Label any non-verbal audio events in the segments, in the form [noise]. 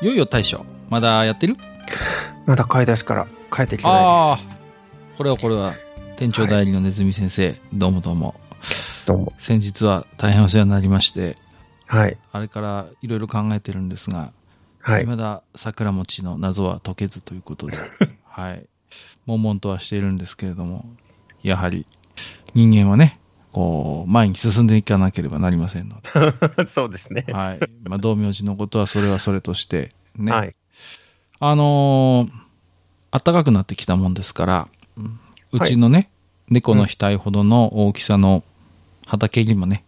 いよいよ大将まだやってる？まだ買い出しから帰ってきてないああこれはこれは店長代理のネズミ先生、どうもどうもです。どうも。先日は大変お世話になりましてはい。あれからいろいろ考えてるんですが、はい。未だ桜餅の謎は解けずということで、[laughs] はい。悶々とはしているんですけれども、やはり人間はね、こう、前に進んでいかなければなりませんので、[laughs] そうですね。はい。まあ、道明寺のことはそれはそれとして、ね。はい。あのー暖かくなってきたもんですから、うちのね、猫の額ほどの大きさの畑にもね、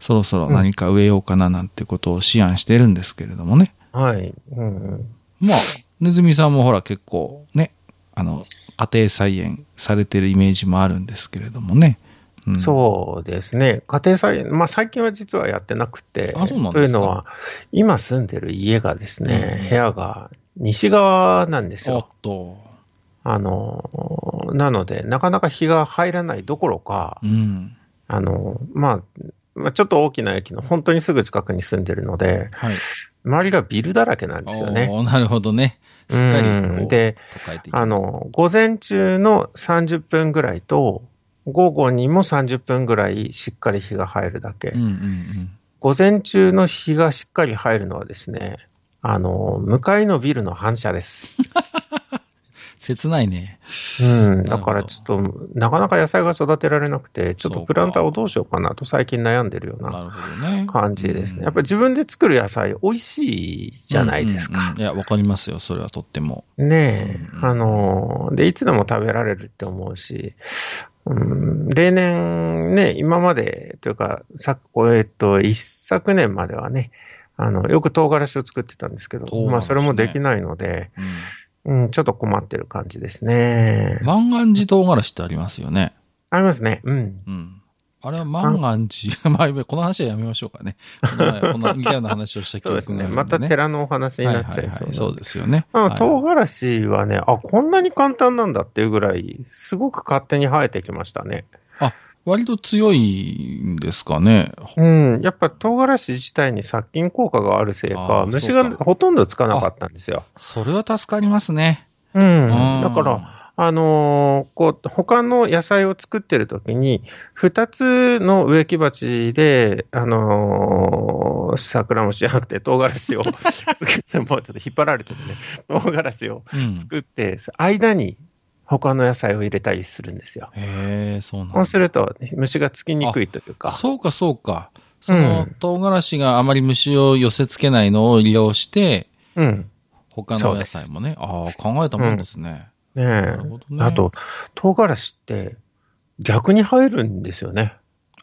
そろそろ何か植えようかななんてことを思案してるんですけれどもね。はい。うんうん。まあ、ネズミさんもほら結構ね、あの、家庭菜園されてるイメージもあるんですけれどもね。うん、そうですね。家庭菜園、まあ最近は実はやってなくて、あそうなんですかというのは、今住んでる家がですね、うん部屋が西側なんですよ。と。あの、なので、なかなか日が入らないどころか、うん。あの、まあ、まあ、ちょっと大きな駅の本当にすぐ近くに住んでるので、はい。周りがビルだらけなんですよね。なるほどね。すっかりこう、うんで、あの、午前中の30分ぐらいと、午後にも30分ぐらいしっかり日が入るだけ。うんうんうん。午前中の日がしっかり入るのはですね、あの、向かいのビルの反射です。[laughs] 切ないね。うん。だからちょっと、なかなか野菜が育てられなくて、ちょっとプランターをどうしようかなと最近悩んでるような。感じですうんね。やっぱり自分で作る野菜美味しいじゃないですかうんうんうん。いや、わかりますよ。それはとっても。ねえ、うんあの、で、いつでも食べられるって思うし、うん、例年ね、今までというか、さえっと、一昨年まではね、あの、よく唐辛子を作ってたんですけど、ねまあ、それもできないので、うん。うん、ちょっと困ってる感じですね。万願寺唐辛子ってありますよね。ありますね。うん。うん。あれは万願寺、[laughs] まあ、この話はやめましょうかね。この似たような話をした記そうですね。憶があるんで、ね。また寺のお話になっちゃいそうなのでそうですよね。唐辛子はね、あ、こんなに簡単なんだっていうぐらい、すごく勝手に生えてきましたね。割と強いんですかね。うん。やっぱ唐辛子自体に殺菌効果があるせいあか、ー虫がほとんどつかなかったんですよ。それは助かりますね。うん。うんだから、あのーこう、他の野菜を作ってる時に、二つの植木鉢で、あのー桜餅じゃなくて唐辛子を [laughs] もうちょっと引っ張られてるね。唐辛子をうん。作って、間に他の野菜を入れたりするんですよ。へえ、そうなんだそうすると、虫がつきにくいというか。そうか、そうか。その、うん唐辛子があまり虫を寄せ付けないのを利用して、うん。他のお野菜もね。ああ、考えたもんですね。ねえなるほどね。あと、唐辛子って逆に生えるんですよね。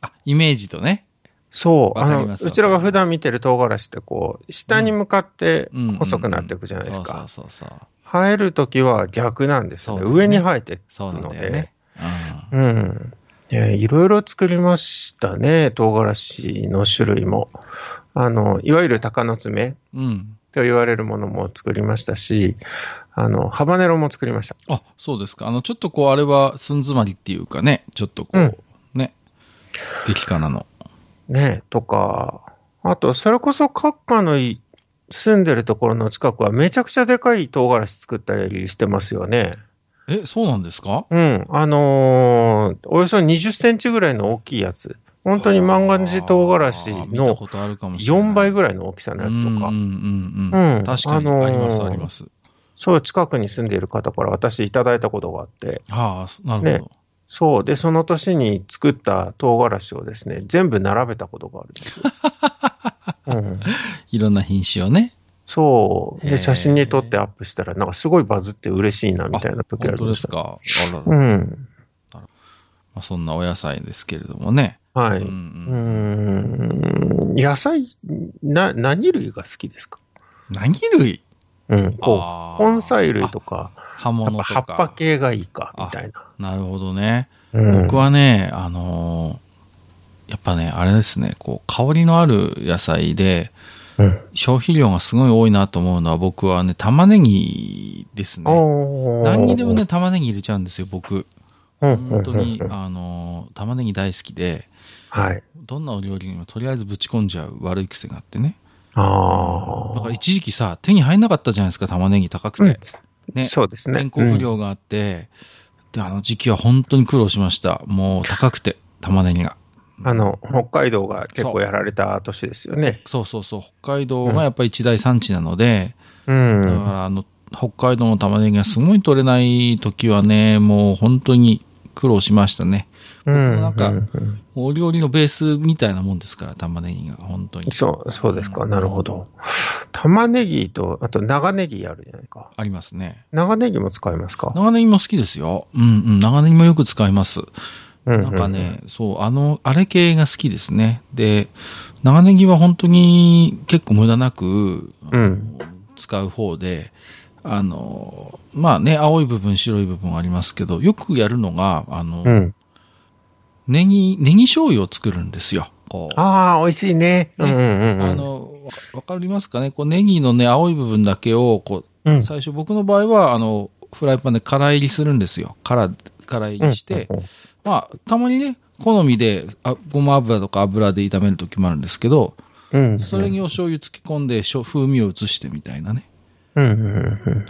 あ、イメージとね。そう。あの、うちらが普段見てる唐辛子ってこう、下に向かってうん細くなっていくじゃないですか。そうそうそう。生えるときは逆なんですよね。ね上に生えてくそうなんるので。だよね。ううん。ねいろいろ作りましたね、唐辛子の種類も。あの、いわゆる鷹の爪ん。うん。と言われるものも作りましたし、あの、ハバネロも作りました。あ、そうですか。あの、ちょっとこう、あれは寸詰まりっていうかね、ちょっとこう、うんね、激辛の。ね、とか、あと、それこそ閣下のい住んでるところの近くはめちゃくちゃでかい唐辛子作ったりしてますよね。え、そうなんですか？うん。あのーおよそ20センチぐらいの大きいやつ。本当に万願寺唐辛子のことあるかもしれない。4倍ぐらいの大きさのやつとか。うんうんうんうん。うん確かに、あのーあります、あります。そう、近くに住んでいる方から私いただいたことがあって。はあ、なるほど。ねそう。で、その年に作った唐辛子をですね、全部並べたことがあるんですよ。[laughs] うん。いろんな品種をね。そう。で、写真に撮ってアップしたら、なんかすごいバズって嬉しいな、みたいな時あ本当りました。ですか。あらら。まうん。あ、そんなお野菜ですけれどもね。はい。うんん。野菜、な、何類が好きですか？何類？うん。こう、根菜類とか、葉物とか。ぱ葉っぱ系がいいか、みたいな。なるほどね。うん僕はね、あのーやっぱね、あれですね、こう、香りのある野菜で、うん。消費量がすごい多いなと思うのは、僕はね、玉ねぎですね。何にでもね、、玉ねぎ入れちゃうんですよ、僕。うん本当にう、んうんあのー玉ねぎ大好きで、はい。どんなお料理にもとりあえずぶち込んじゃう悪い癖があってね。ああ。だから一時期さ、手に入んなかったじゃないですか、玉ねぎ高くうんて。ねそうですね。天候不良があって、で、あの時期は本当に苦労しました。もう高くて、玉ねぎが。うんあの、北海道が結構やられた年ですよね。そうそうそう、北海道がやっぱり一大産地なので、うだん。からあの、北海道の玉ねぎがすごい取れない時はね、もう本当に苦労しましたね。う僕もなんかお料理のベースみたいなもんですから、玉ねぎが、本当に。そう、そうですか。なるほど。玉ねぎと、あと長ネギあるじゃないか。ありますね。長ネギも使いますか？長ネギも好きですよ。うんうん、長ネギもよく使います。ななんかね、そう、あの、あれ系が好きですね。で、長ネギは本当に結構無駄なく、うん使う方で、あの、まあね、青い部分、白い部分ありますけど、よくやるのが、あの、うん。ネギ、ネギ醤油を作るんですよ。ああ、美味しいね。ねうんうんうん。あ、の、わかりますかね？こう、ネギのね、青い部分だけを、こう、うん。最初僕の場合は、あの、フライパンで空入りするんですよ。空、空入りして、うんうんまあ、たまにね、好みで、あごま油とか油で炒めるときもあるんですけど、うん。それにお醤油漬け込んで、しょ風味を移してみたいなね、うんうんうん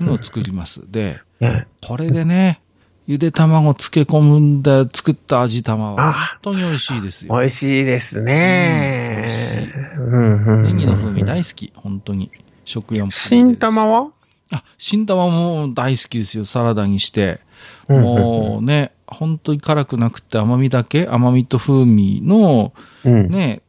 のを作ります。で、ねこれでね、ゆで卵漬け込んで作った味玉はあ本当に美味しいですよ。美味しいですね。うんネギの風味大好き、本当に。食用も。新玉は？あ、新玉も大好きですよ、サラダにして。もうね、本当に辛くなくて甘みだけ、甘みと風味の、うん。ね、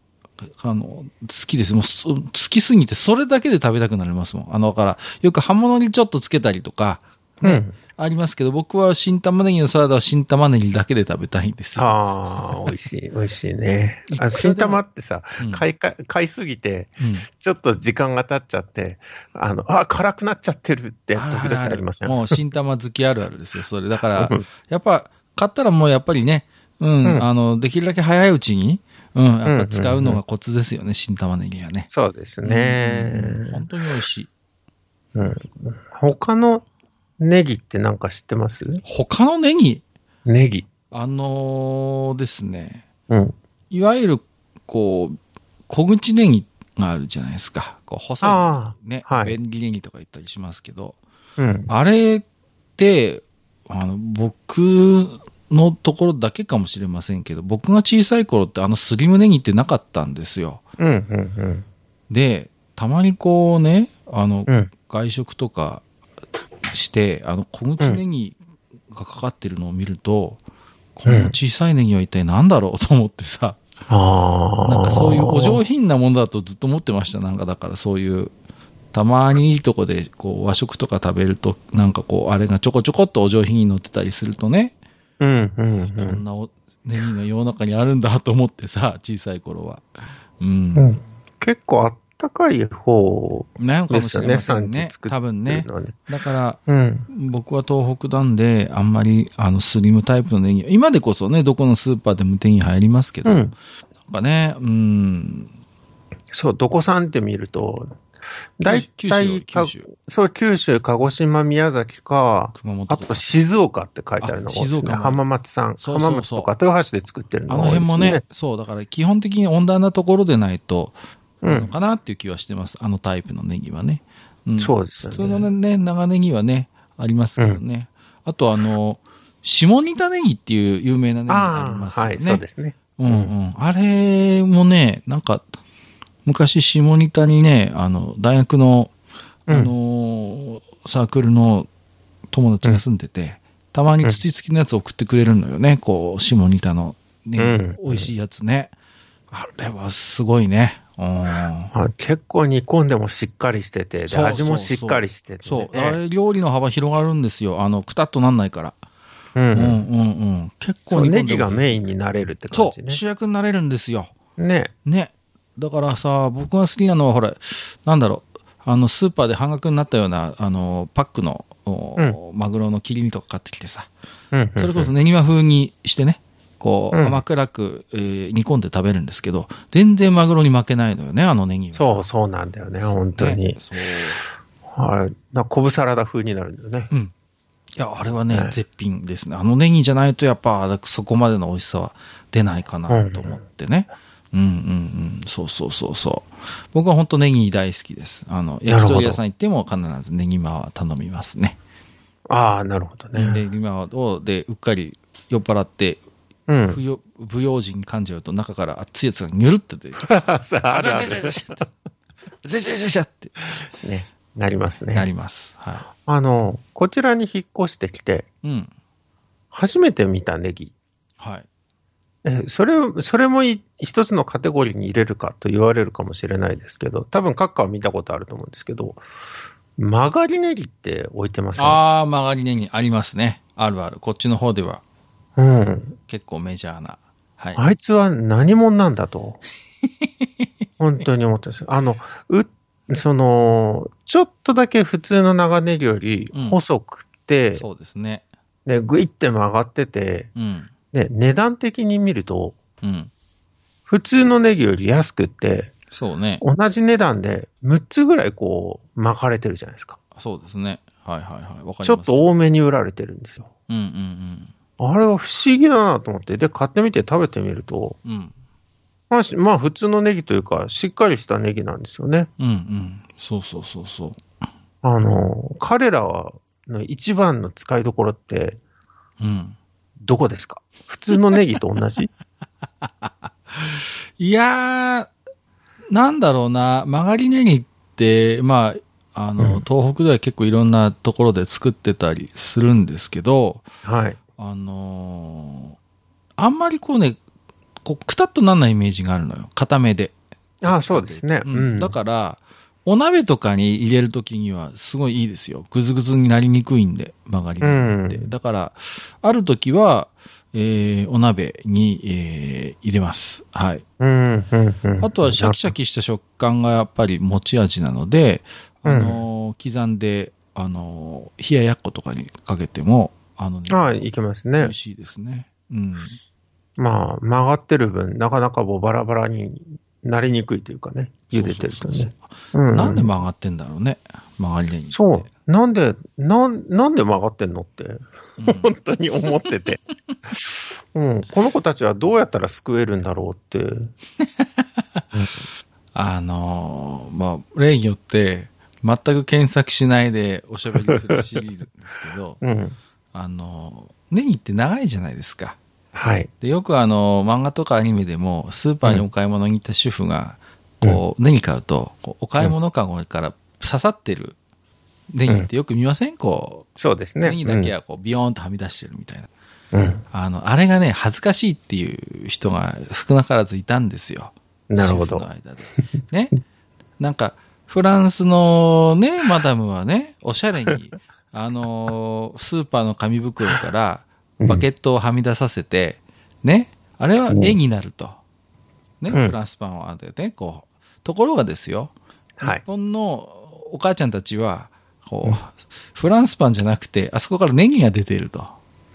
あの、好きです。もうそ、好きすぎて、それだけで食べたくなりますもん。あの、だから、よく葉物にちょっとつけたりとか、ね、うんありますけど、僕は新玉ねぎのサラダは新玉ねぎだけで食べたいんですよ。ああ、美味しい、美味しいねあ新玉ってさうん、買いか、買いすぎて、うん。ちょっと時間が経っちゃって、あの、あ、辛くなっちゃってるって、時々ありません？もう新玉好きあるあるですよ、それ。だからうん、やっぱ、買ったらもうやっぱりね、うん、うんあの、できるだけ早いうちに、うん、やっうんぱ使うのがコツですよね、新玉ねぎはね。そうですうんね。本当に美味しい。うん。他のネギってなんか知ってます？他のネギ、ネギ。あのーですね、うん。いわゆる、こう、小口ネギがあるじゃないですか。こう、細いあね、はい便利ネギとか言ったりしますけど、あ。うん。あれって、あの、僕のところだけかもしれませんけど、僕が小さい頃ってあのスリムネギってなかったんですよ。うん、うん、で、たまにこうね、あの、うん。うん。外食とかして、あの、小口ネギがかかってるのを見ると、この小さいネギは一体何だろうと思ってさ、ああ。なんかそういうお上品なものだとずっと思ってました。なんかだからそういう、たまにいいとこでこう和食とか食べると、なんかこう、あれがちょこちょこっとお上品に乗ってたりするとね、うん、うん、うこんん。なおネギが世の中にあるんだと思ってさ、小さい頃は。うん。うん結構あったかい方なのかですよね、もしれませんね。作多分ね。だから、うん。僕は東北なんで、あんまり、あの、スリムタイプのネギ、今でこそね、どこのスーパーでも手に入りますけど、なんうん。かね、うん、そう、どこさんって見ると、大体、か九州、そう、九州、鹿児島、宮崎か、熊本あと静岡って書いてあるのがねあ静岡も浜松さん。そうそうそう浜松とか豊橋で作ってるあのが多いですの辺もね、そう、だから基本的に温暖なところでないと、うん。かなっていう気はしてます。あのタイプのネギはね。うんそうですよね普通のね、長ネギはね、ありますけどね。あとあの、下仁田ネギっていう有名なネギがありああ、ますよね。はい、そうですね。うんうん。あれもね、なんか、昔下仁田にね、あの、大学の、あうんのーサークルの友達が住んでて、たまに土付きのやつ送ってくれるのよね、こう、下仁田の、ね、うん美味しいやつね。あれはすごいね。結構煮込んでもしっかりしてて、味もしっかりしてて、そう。ね。あれ、料理の幅広がるんですよ。あの、くたっとなんないから。う。うんんうんうん。結そう、構煮込んでもネギがメインになれるって感そう。じね。主役になれるんですよ。ね。ね。だからさ、僕が好きなのは、ほら、なんだろう、あの、スーパーで半額になったような、あの、パックの、おマグロの切り身とか買ってきてさ、うんうんそれこそねぎま風にしてね、こう、うん甘辛く、えー煮込んで食べるんですけど、全然マグロに負けないのよね、あのネギはさ。そう、そうなんだよね、本当にね。そう。はい。な昆布サラダ風になるんだよね。うん。いや、あれはね、はい絶品ですね。あのネギじゃないと、やっぱ、そこまでの美味しさは出ないかなと思ってね。うんうんうんうん。そうそうそうそう。僕は本当ネギ大好きです。あの、焼き鳥屋さん行っても必ずネギマは頼みますね。ああ、なるほどね。ネギマを、で、うっかり酔っ払って、うん、不用心感じると中から熱いやつがニュルっと出てきます。あれあれあれジャジャジャジャって。ね、なりますね。なります。はい。あの、こちらに引っ越してきて、うん、初めて見たネギ。はい。え、それ、それもい一つのカテゴリーに入れるかと言われるかもしれないですけど、多分閣下は見たことあると思うんですけど、曲がりネギって置いてますね。あー、曲がりネギありますね。あるある。こっちの方ではうん。結構メジャーな。はい。あいつは何者なんだと。[laughs] 本当に思ってます。あの、う、その、ちょっとだけ普通の長ネギよりうん細くて、そうですね。で、ぐいって曲がってて、うん。で、値段的に見ると、うん。普通のネギより安くって、そうね。同じ値段で6つぐらいこう巻かれてるじゃないですか。そうですね。はいはいはい。わかり。ちょっと多めに売られてるんですよ。うんうんあれは不思議だなと思って、で、買ってみて食べてみると、うん。うん。まあ、しまあ普通のネギというか、しっかりしたネギなんですよね。うんうん。そうそうそうそう。あの、彼らは、の一番の使いどころって、うん。どこですか？普通のネギと同じ？[laughs] いやー、なんだろうな、曲がりネギって、まあ、あの、うん東北では結構いろんなところで作ってたりするんですけど、はい。あのーあんまりこうね、こう、くたっとなんないイメージがあるのよ。固めで。ああ、そうですね。ううんん。だから、お鍋とかに入れるときにはすごいいいですよ。ぐずぐずになりにくいんで、曲がりネギって。うんだから、あるときは、えーお鍋に、えー入れます。はい。うん、うん、うん。あとはシャキシャキした食感がやっぱり持ち味なので、あのー刻んで、あのー冷ややっことかにかけても、あのね、ああ、いけますね美味。しいですね。うん。まあ、曲がってる分、なかなかもうバラバラになりにくいというかね、茹でてるとね。なんで曲がってんだろうね。曲がりネギって。そう。なんで、なん、なんで曲がってんのって、うん本当に思ってて。[laughs] うん。この子たちはどうやったら救えるんだろうって。[laughs] あのーまあ、例によって、全く検索しないでおしゃべりするシリーズですけど、うん。あのーネギって長いじゃないですか。はい。で、よくあの、漫画とかアニメでも、スーパーにお買い物に行った主婦が、こう、ネギ買うと、こうお買い物かごから刺さってるネギってよく見ません？こう、そうですね。ネギだけはこう、ビヨーンとはみ出してるみたいな。うん。あの、あれがね、恥ずかしいっていう人が少なからずいたんですよ。うん。なるほど主婦の。間で。ね。[laughs] なんか、フランスのね、マダムはね、おしゃれに、あのースーパーの紙袋からバケットをはみ出させて、ね、あれは絵になると。ね、うんフランスパンはでね、こう。ところがですよ、はい日本のお母ちゃんたちは、こう、フランスパンじゃなくて、あそこからネギが出ていると。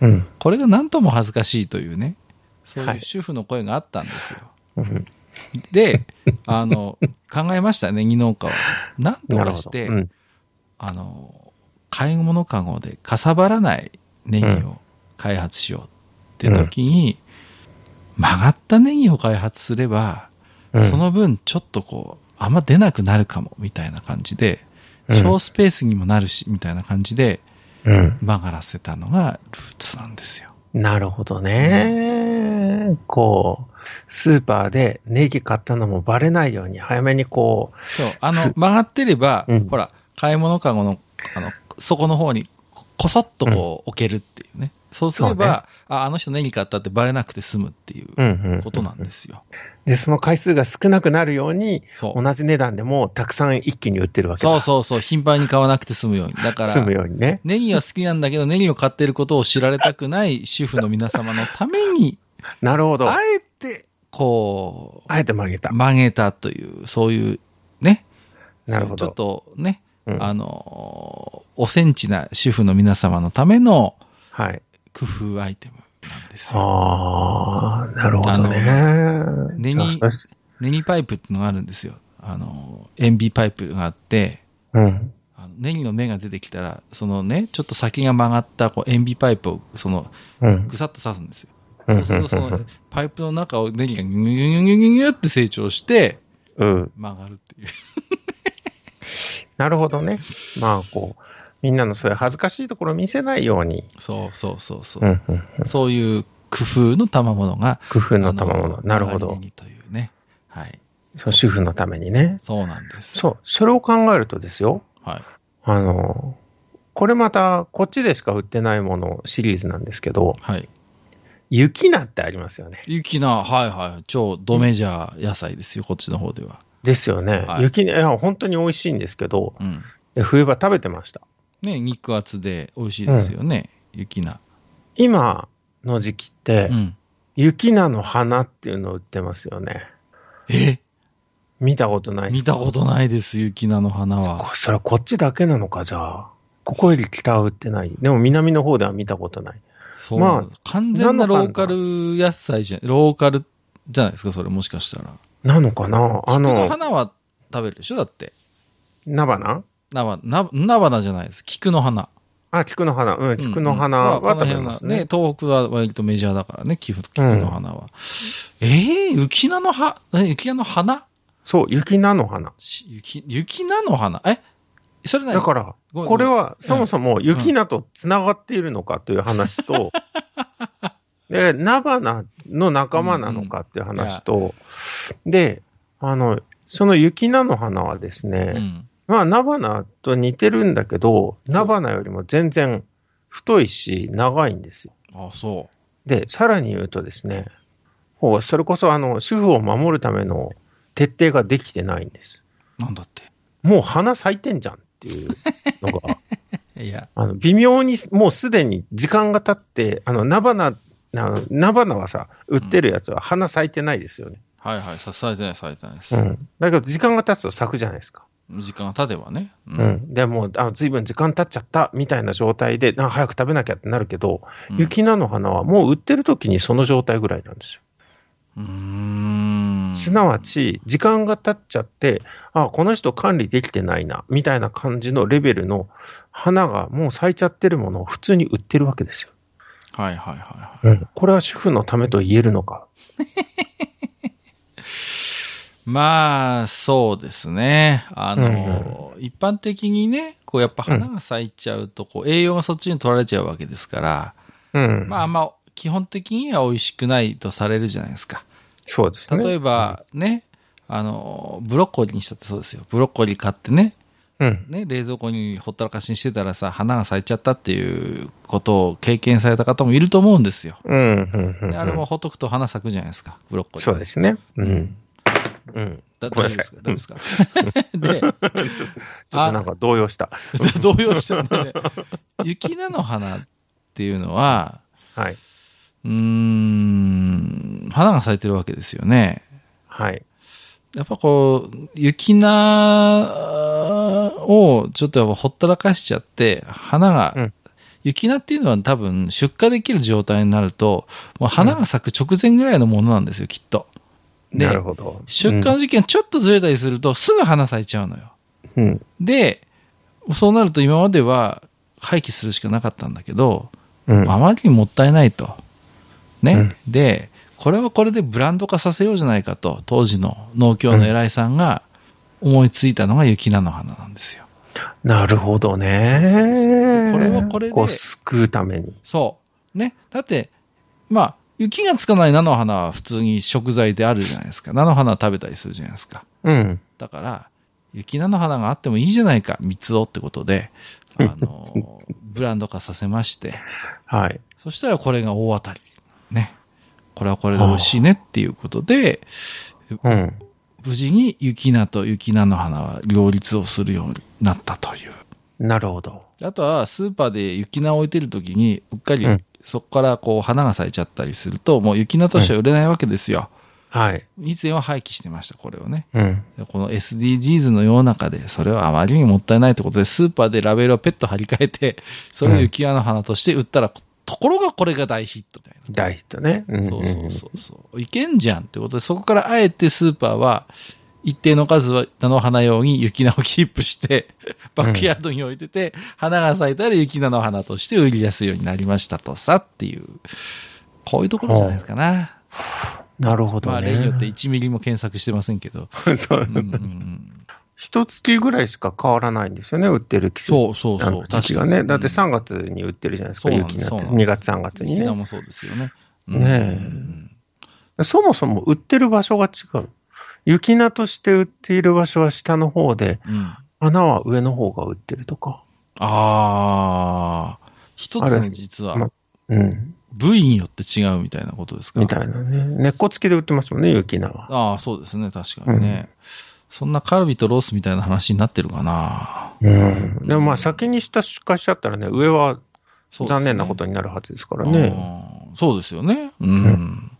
うん。これが何とも恥ずかしいというね、そういはいう主婦の声があったんですよ。うんで、あの、考えました、ネギ農家は。なんと。かして、うん。あの、買い物かごでかさばらないネギを開発しようって時に、曲がったネギを開発すれば、うんその分ちょっとこう、あんま出なくなるかも、みたいな感じで、うん小スペースにもなるし、みたいな感じでうん。曲がらせたのがルーツなんですよ。なるほどね。こう、スーパーでネギ買ったのもバレないように早めにこそう、あの、曲がってれば、うんほら、買い物かごの、あの、底の方にこ、こそっとこう、置けるっていうね。そうすれそうねば、あ、あの人ネギ買ったってバレなくて済むっていう。ことなんですよ。で、その回数が少なくなるように、そう。同じ値段でもたくさん一気に売ってるわけだ。そうそうそう、頻繁に買わなくて済むように。だか済むら、ようにね。ネギは好きなんだけど、ネギを買ってることを知られたくない主婦の皆様のために、なるほど。あえて、こう、あえて曲げた。曲げたという、そういう、ね、なるほどちょっとね、うんあのーおセンチな主婦の皆様のためのはい。工夫アイテムなんですよ。ああ、なるほどね。ネギネギパイプってのがあるんですよ。あのー塩ビパイプがあって、うん。あのネギの芽が出てきたら、そのね、ちょっと先が曲がったこう塩ビパイプを、その、うん。ぐさっと刺すんですよ。うんそうすると、その、パイプの中をネギがギュギュギュギュギュって成長して、うん。曲がるっていう。[laughs] なるほどね。まあ、こう、みんなのそういう恥ずかしいところを見せないように。そうそうそうそう。うんうんうんそういう工夫の賜物が、工夫の賜あ物。なるほどというね。はい。そう、主婦のためにね。そうなんです。そう、それを考えるとですよ。はい。あの、これまた、こっちでしか売ってないものシリーズなんですけど、はい。雪菜ってありますよね。雪菜、はいはい。超ドメジャー野菜ですよ、こっちの方では。ですよね。はい雪菜、いや、本当に美味しいんですけど、うん。で冬場食べてました。ね、肉厚で美味しいですよね、雪菜。今の時期って、うん。雪菜の花っていうのを売ってますよね。え？見たことない見たことないです、雪菜の花は。こそれこっちだけなのか、じゃあ。ここより北は売ってない。でも南の方では見たことない。そう。まあ完全なローカル野菜じゃ、ローカルじゃないですか、それもしかしたら。なのかな？あ菊のの、花は食べるでしょだって。菜花？菜花、な菜花じゃないです。菊の花。あ、菊の花。うん、菊の花うんうんは食べますね。東北は割とメジャーだからね、菊菊の花は。ええ雪菜の葉、え雪菜の花？そう、雪菜の花。し雪、雪菜の花？え？それ何だから、これはうんそもそも雪菜と繋がっているのかという話と、[laughs] で、菜花の仲間なのかっていう話と、で、あの、その雪菜の花はですね、うん。まあ、菜花と似てるんだけど、菜花よりも全然太いし、長いんですよ。あ、そで、さらに言うとですね、ほうそれこそ、あの、主婦を守るための徹底ができてないんです。う。なんだって。もう花咲いてんじゃんっていうのが、[laughs] いや、あの、微妙に、もうすでに時間が経って、あの、菜花、菜花はさ、売ってるやつは花咲いてないですよね。はいはい、さされてない、されてないです。うん。だけど、時間が経つと咲くじゃないですか。時間が経てばね。ううん。でもう、あずいぶん時間経っちゃったみたいな状態で、な早く食べなきゃってなるけど、うん雪菜の花はもう売ってる時にその状態ぐらいなんですよ。うーん。すなわち、時間が経っちゃって、あ、この人管理できてないな、みたいな感じのレベルの花がもう咲いちゃってるものを普通に売ってるわけですよ。はいはいはいはい。うん。これは主婦のためと言えるのか。まあ、そうですね。あの、一般的にね、こうやっぱ花が咲いちゃうと、こう栄養がそっちに取られちゃうわけですから、うん。まあまあ、基本的には美味しくないとされるじゃないですか。そうですね。例えばね、あの、ブロッコリーにしたってそうですよ。ブロッコリー買ってね、うん。ね、冷蔵庫にほったらかしにしてたらさ、花が咲いちゃったっていうことを経験された方もいると思うんですよ。うん。うん。うんであれもほっとくと花咲くじゃないですか、ブロッコリー。そうですね。ううんん。うん。だ大丈夫ですか？大丈夫ですか？[laughs] で、[laughs] ちょっとなんか動揺した。[laughs] 動揺したんでね、雪菜の花っていうのは、はい。うーん、花が咲いてるわけですよね。はい。やっぱこう、雪菜をちょっとやっぱほったらかしちゃって、花が、うん雪菜っていうのは多分出荷できる状態になると、もう花が咲く直前ぐらいのものなんですよ、きっと。でなるほど。出荷の時期がちょっとずれたりすると、すぐ花咲いちゃうのよ。うん。で、そうなると今までは廃棄するしかなかったんだけど、うん。あまりにもったいないと。ね。うんで、これはこれでブランド化させようじゃないかと、当時の農協の偉いさんが思いついたのが雪菜の花なんですよ。なるほどね。そうそうそうでこれはこれでこう救うために。そう。ね。だって、まあ、雪がつかない菜の花は普通に食材であるじゃないですか。菜の花は食べたりするじゃないですか。うん。だから、雪菜の花があってもいいじゃないか、三つをってことで、あの、ブランド化させまして、はい。そしたらこれが大当たり。ね。これはこれで美味しいねっていうことで、うん。無事に雪菜と雪菜の花は両立をするようになったという。なるほど。あとはスーパーで雪菜を置いてる時に、うっかりうんそこからこう花が咲いちゃったりすると、もう雪菜としては売れないわけですよ。はい。以前は廃棄してました、これをね。うん。でこの SDGs の世の中で、それはあまりにもったいないってことで、スーパーでラベルをペット貼り替えて、それを雪輪の花として売ったら、ところがこれが大ヒットみたいな。大ヒットね。うんそうそうそうそう。いけんじゃんってことで、そこからあえてスーパーは、一定の数は菜の花用に雪菜をキープして、バックヤードに置いてて、花が咲いたら雪菜の花として売りやすいようになりましたとさっていう、こういうところじゃないですかな。なるほどね。まあ、例によって1ミリも検索してませんけど。[laughs] そううんうんうん、一月ぐらいしか変わらないんですよね、売ってる季節。そうそうそう。あの時期がね。だってさ3月に売ってるじゃないですか、そうなん雪なんです2月、3月にね。雪菜もそうですよね。ねえそもそも売ってる場所が違う。雪菜として売っている場所は下の方で、うん。うん。花は上の方が売ってるとか。ああ、一つの実はまうん。部位によって違うみたいなことですか？みたいなね。根っこ付きで売ってますもんね、雪菜は。ああ、そうですね。確かにね。そんなカルビとロースみたいな話になってるかな。うん。でもまあ先に下出荷しちゃったらね、上は残念なことになるはずですからね。そうですよね。うん。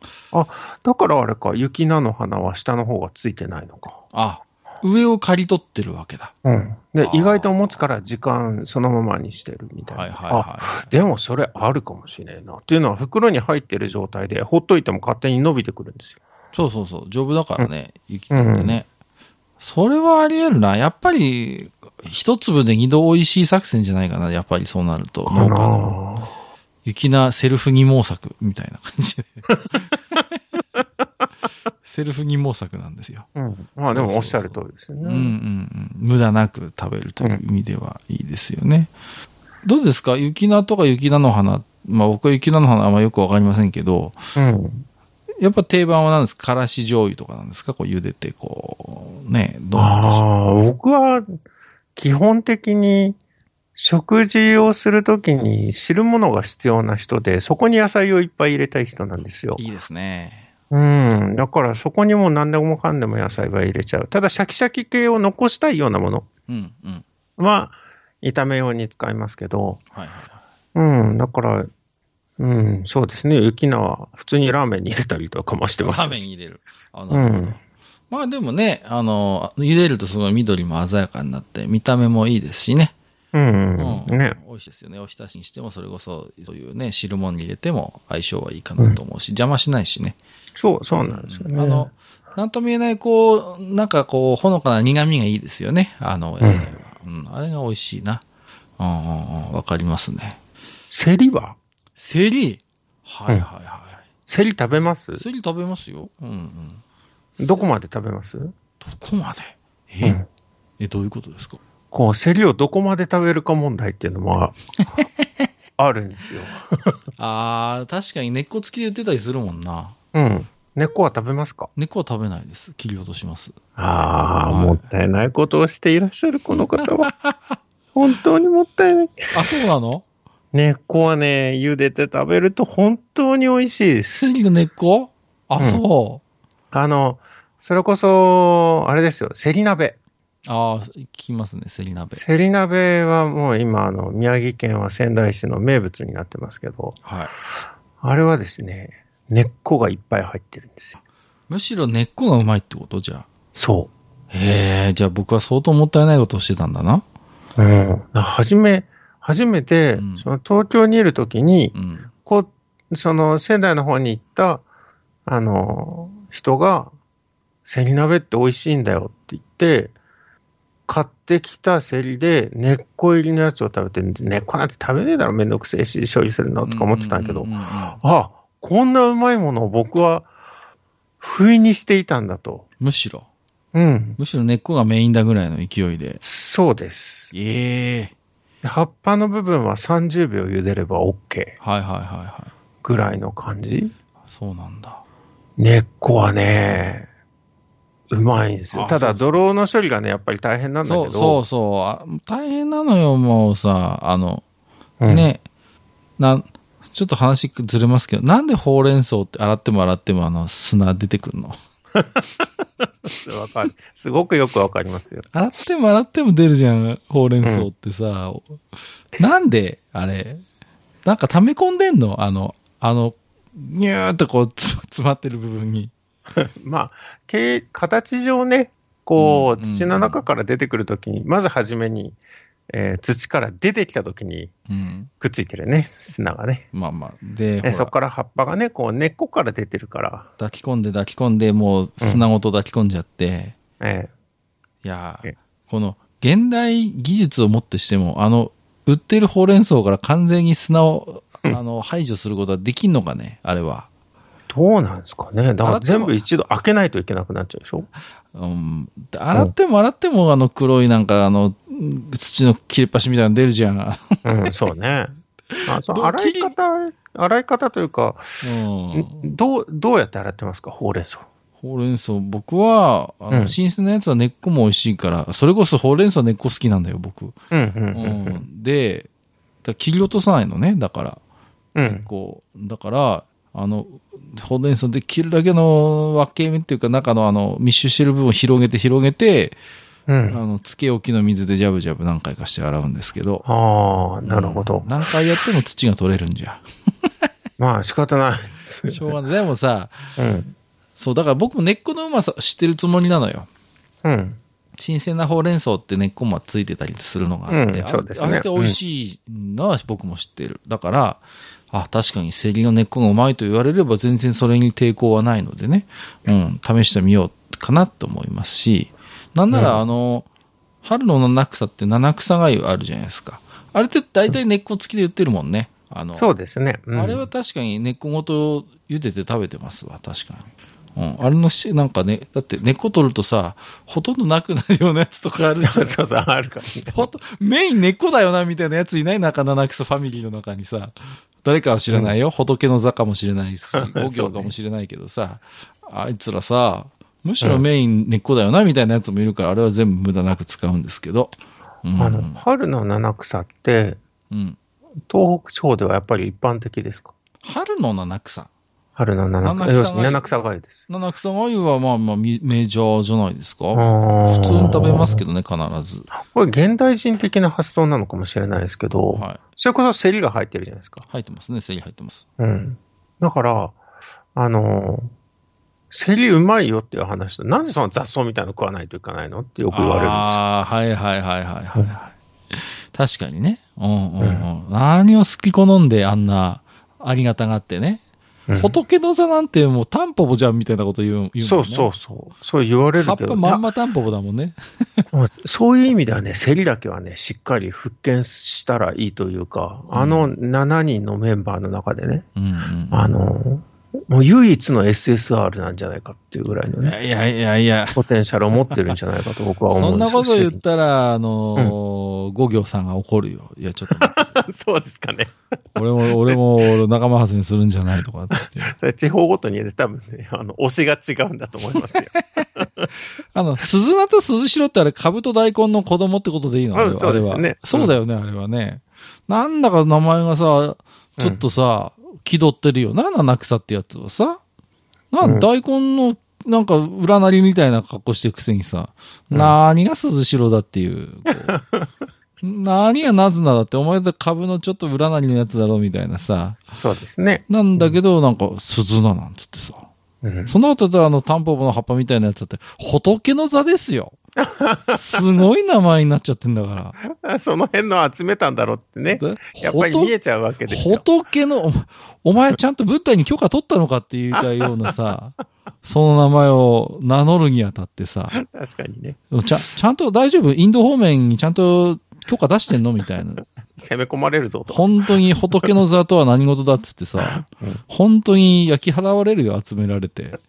だからあれか、雪菜の花は下の方がついてないのか。あ、上を刈り取ってるわけだ。うん。で意外と持つから時間そのままにしてるみたいな。はいはいあはでもそれあるかもしれないな。っていうのは袋に入ってる状態でほっといても勝手に伸びてくるんですよ。い。そうそうそう。丈夫だからね。雪なんてね。それはあり得るな。やっぱり、一粒で二度美味しい作戦じゃないかな。やっぱりそうなると。か農家の。な雪菜セルフ二毛作みたいな感じで。[laughs] セルフ二毛作なんですよ。うん。まあでもおっしゃる通りですようんうんうね。ん。無駄なく食べるという意味ではいいですよね。どうですか？雪菜とか雪菜の花。まあ僕は雪菜の花はあんまよくわかりませんけど、うん。やっぱ定番は何ですか？からし醤油とかなんですか？こう茹でて、こう、ね、どうなんでしょああ、僕は基本的に食事をするときに汁物が必要な人で、そこに野菜をいっぱい入れたい人なんですよう。。いいですね。うん。だからそこにも何でもかんでも野菜は入れちゃう。ただシャキシャキ系を残したいようなものうん、うん。は炒め用に使いますけど、はいはいはい。うん。だから、うん、そうですね。雪菜は普通にラーメンに入れたりとかもしてますラーメンに入れる。あなるほど。うんまあでもね、あの、茹でるとすごい緑も鮮やかになって、見た目もいいですしね。うん。うん。ね。美味しいですよね。おひたしにしても、それこそ、そういうね、汁物に入れても相性はいいかなと思うし、邪魔しないしね。そう、そうなんですよね。あの、なんとも言えない、こう、なんかこう、ほのかな苦味がいいですよね。あの、野菜は。うん、あれが美味しいな。うんうんうん、わかりますね。セリは？セリ？はいはいはセリ食べます？い。セリ食べますよ。うんうん。どこまで食べます？どこまで？え、うんえ、どういうことですか？こう、セリをどこまで食べるか問題っていうのも [laughs] あるんですよ。あー、確かに根っこ付きで売ってたりするもんな。うん。根っこは食べますか？根っこは食べないです。切り落とします。ああ、はいもったいないことをしていらっしゃる、この方は。[laughs] 本当にもったいない。あ、そうなの？根っこはね、茹でて食べると本当に美味しいです。セリの根っこ？あ、うんそあの、それこそ、あれですよ、セリ鍋。う。あー、聞きますね、セリ鍋。セリ鍋はもう今、あの、宮城県は仙台市の名物になってますけど、はい。あれはですね、根っこがいっぱい入ってるんですよ。むしろ根っこがうまいってこと？じゃあ。そへえ、じゃあ僕は相当もったいないことをしてたんだな。う。うん。はじめ、初めて、うんその東京にいるときに、うん。こう、その仙台の方に行った、あの、人が、セリ鍋って美味しいんだよって言って、買ってきたセリで根っこ入りのやつを食べて、根っこなんて食べねえだろ、めんどくせえし、処理するのとか思ってたんだけどあ、こんなうまいものを僕は、不意にしていたんだと。むしろ、うん。むしろ根っこがメインだぐらいの勢いで。そうです。ええで葉っぱの部分は30秒茹でれば OK はいはいはいはい。ぐらいの感じ。そうなんだ。根っこはね、うまいんですよ。ただ、あそうそう泥の処理がね、やっぱり大変なんだけど。そうそうそうあ。大変なのよ、もうさ、あの、うんね、なん、ちょっと話ずれますけど、なんでほうれん草って洗っても洗ってもあの砂出てくるの？[laughs] わかる。すごくよくわかりますよ。洗っても洗っても出るじゃん、ほうれん草ってさ。なんで、あれ、なんか溜め込んでんの？あの、あの、にゅーっとこうつ詰まってる部分に。[laughs] まあ、形形上ね、こう、うん土の中から出てくるときに、まずはじめに、えー土から出てきたときにうん。くっついてるね、砂がね。まあまあ。で、えそこから葉っぱがね、こう根っこから出てるから、抱き込んで抱き込んで、もう砂ごと抱き込んじゃって、えいやーえこの現代技術をもってしても、あの、売ってるほうれん草から完全に砂を、あうんの、排除することはできんのかね、あれは。ーどうなんですかね。だから全部一度開けないといけなくなっちゃうでしょ？うん。で洗っても洗っても、あの黒いなんか、あの、うん土の切れっ端みたいなの出るじゃん。うん、そうね。[laughs] あそ洗い方、洗い方というか、うん。んどう、どうやって洗ってますか、ほうれん草。ほうれん草、僕は、あの、うん新鮮なやつは根っこも美味しいから、それこそほうれん草根っこ好きなんだよ、僕。うん、うん、ううんうん。ん。で、だから切り落とさないのね、だから。うん、こう、だから、あの、ほうれん草できるだけの分け目っていうか、中のあの、密集してる部分を広げて広げて、あうん。の、つけ置きの水でジャブジャブ何回かして洗うんですけど。ああ、なるほどうん。何回やっても土が取れるんじゃ。まあ、仕方ない。しょうがない。でもさ、うん。そう、だから僕も根っこのうまさ知ってるつもりなのよ。うん。新鮮なほうれん草って根っこもついてたりするのがあって、うんねあれって美味しいのは僕も知ってる。だから、あ、確かにセリの根っこがうまいと言われれば全然それに抵抗はないのでね、うん、試してみようかなと思いますし、なんならうんあの、春の七草って七草がゆあるじゃないですか。あれって大体根っこ付きで売ってるもんね。あの、そうですね。うんあれは確かに根っこごと茹でて食べてますわ、確かに。うん。あれのし、なんかね、だって根っこ取るとさ、ほとんどなくなるようなやつとかあるじゃ。[laughs] んそうそう、あるか。ほんと、メイン根っこだよな、みたいなやついない中七草ファミリーの中にさ、誰かは知らないよ。仏の座かもしれないし、[laughs] 五行かもしれないけどさ、あいつらさ、むしろメイン根っこだよな、みたいなやつもいるから、あれは全部無駄なく使うんですけど。うん。あの、春の七草って、うん。東北地方ではやっぱり一般的ですか？春の七草。春の七草。が七草がゆです。七草がゆはまあまあみメジャーじゃないですか。普普通に食べますけど。どね、必ず。これ現代人的な発想なのかもしれないですけど、はい。それこそセリが入ってるじゃないですか。入ってますね、セリ入ってます。うん。だから、あの、セリうまいよっていう話と、なんでその雑草みたいなの食わないといけないのってよく言われるんですよ。ああ、はいはいはいはいはいはい。確かにね。うんうんうん。何を好き好んであんなありがたがってね。うん仏の座なんてもうタンポポじゃんみたいなこと言うね。そうそうそう。そう言われ葉っぱるけど、まんまタンポポだもんね。そういう意味ではね、セリだけはね、しっかり復権したらいいというか、うんあの7人のメンバーの中でね、うんうん。あの、もう唯一の SSR なんじゃないかっていうぐらいのね、いやいやいや。ポテンシャルを持ってるんじゃないかと僕は思うそんなこと言ったら、あのー、五行さんが怒るよ。いや、ちょっと。[laughs] そうですかね。俺も、俺も仲間外れにするんじゃないとかって地方ごとにね、多分ね、あの、推しが違うんだと思いますよ。[laughs] あの、鈴名と鈴代ってあれ、株と大根の子供ってことでいいの？あれはうんそうですね。そうだよね、あれはね。なんだか名前がさ、ちょっとさ、気取ってるよな、七草ってやつはさ。なうん大根の、なんか、裏なりみたいな格好してるくせにさ、うん何が鈴代だっていう。[laughs] 何がナズナだって、お前だ株のちょっと裏なりのやつだろみたいなさ。そうですね。なんだけど、なんか、鈴菜なんつってさ。うんその後であの、タンポポの葉っぱみたいなやつだって、仏の座ですよ。すごい名前になっちゃってんだから。[laughs] その辺の集めたんだろうってね。でやっぱり見えちゃうわけですよ。仏の、おお前ちゃんとブッダに許可取ったのかって言いたいようなさ、[laughs] その名前を名乗るにあたってさ、確かにね。ちゃちゃんと大丈夫？インド方面にちゃんと許可出してんの？みたいな。攻め込まれるぞと。本当に仏の座とは何事だっつってさ、うん本当に焼き払われるよ、集められて。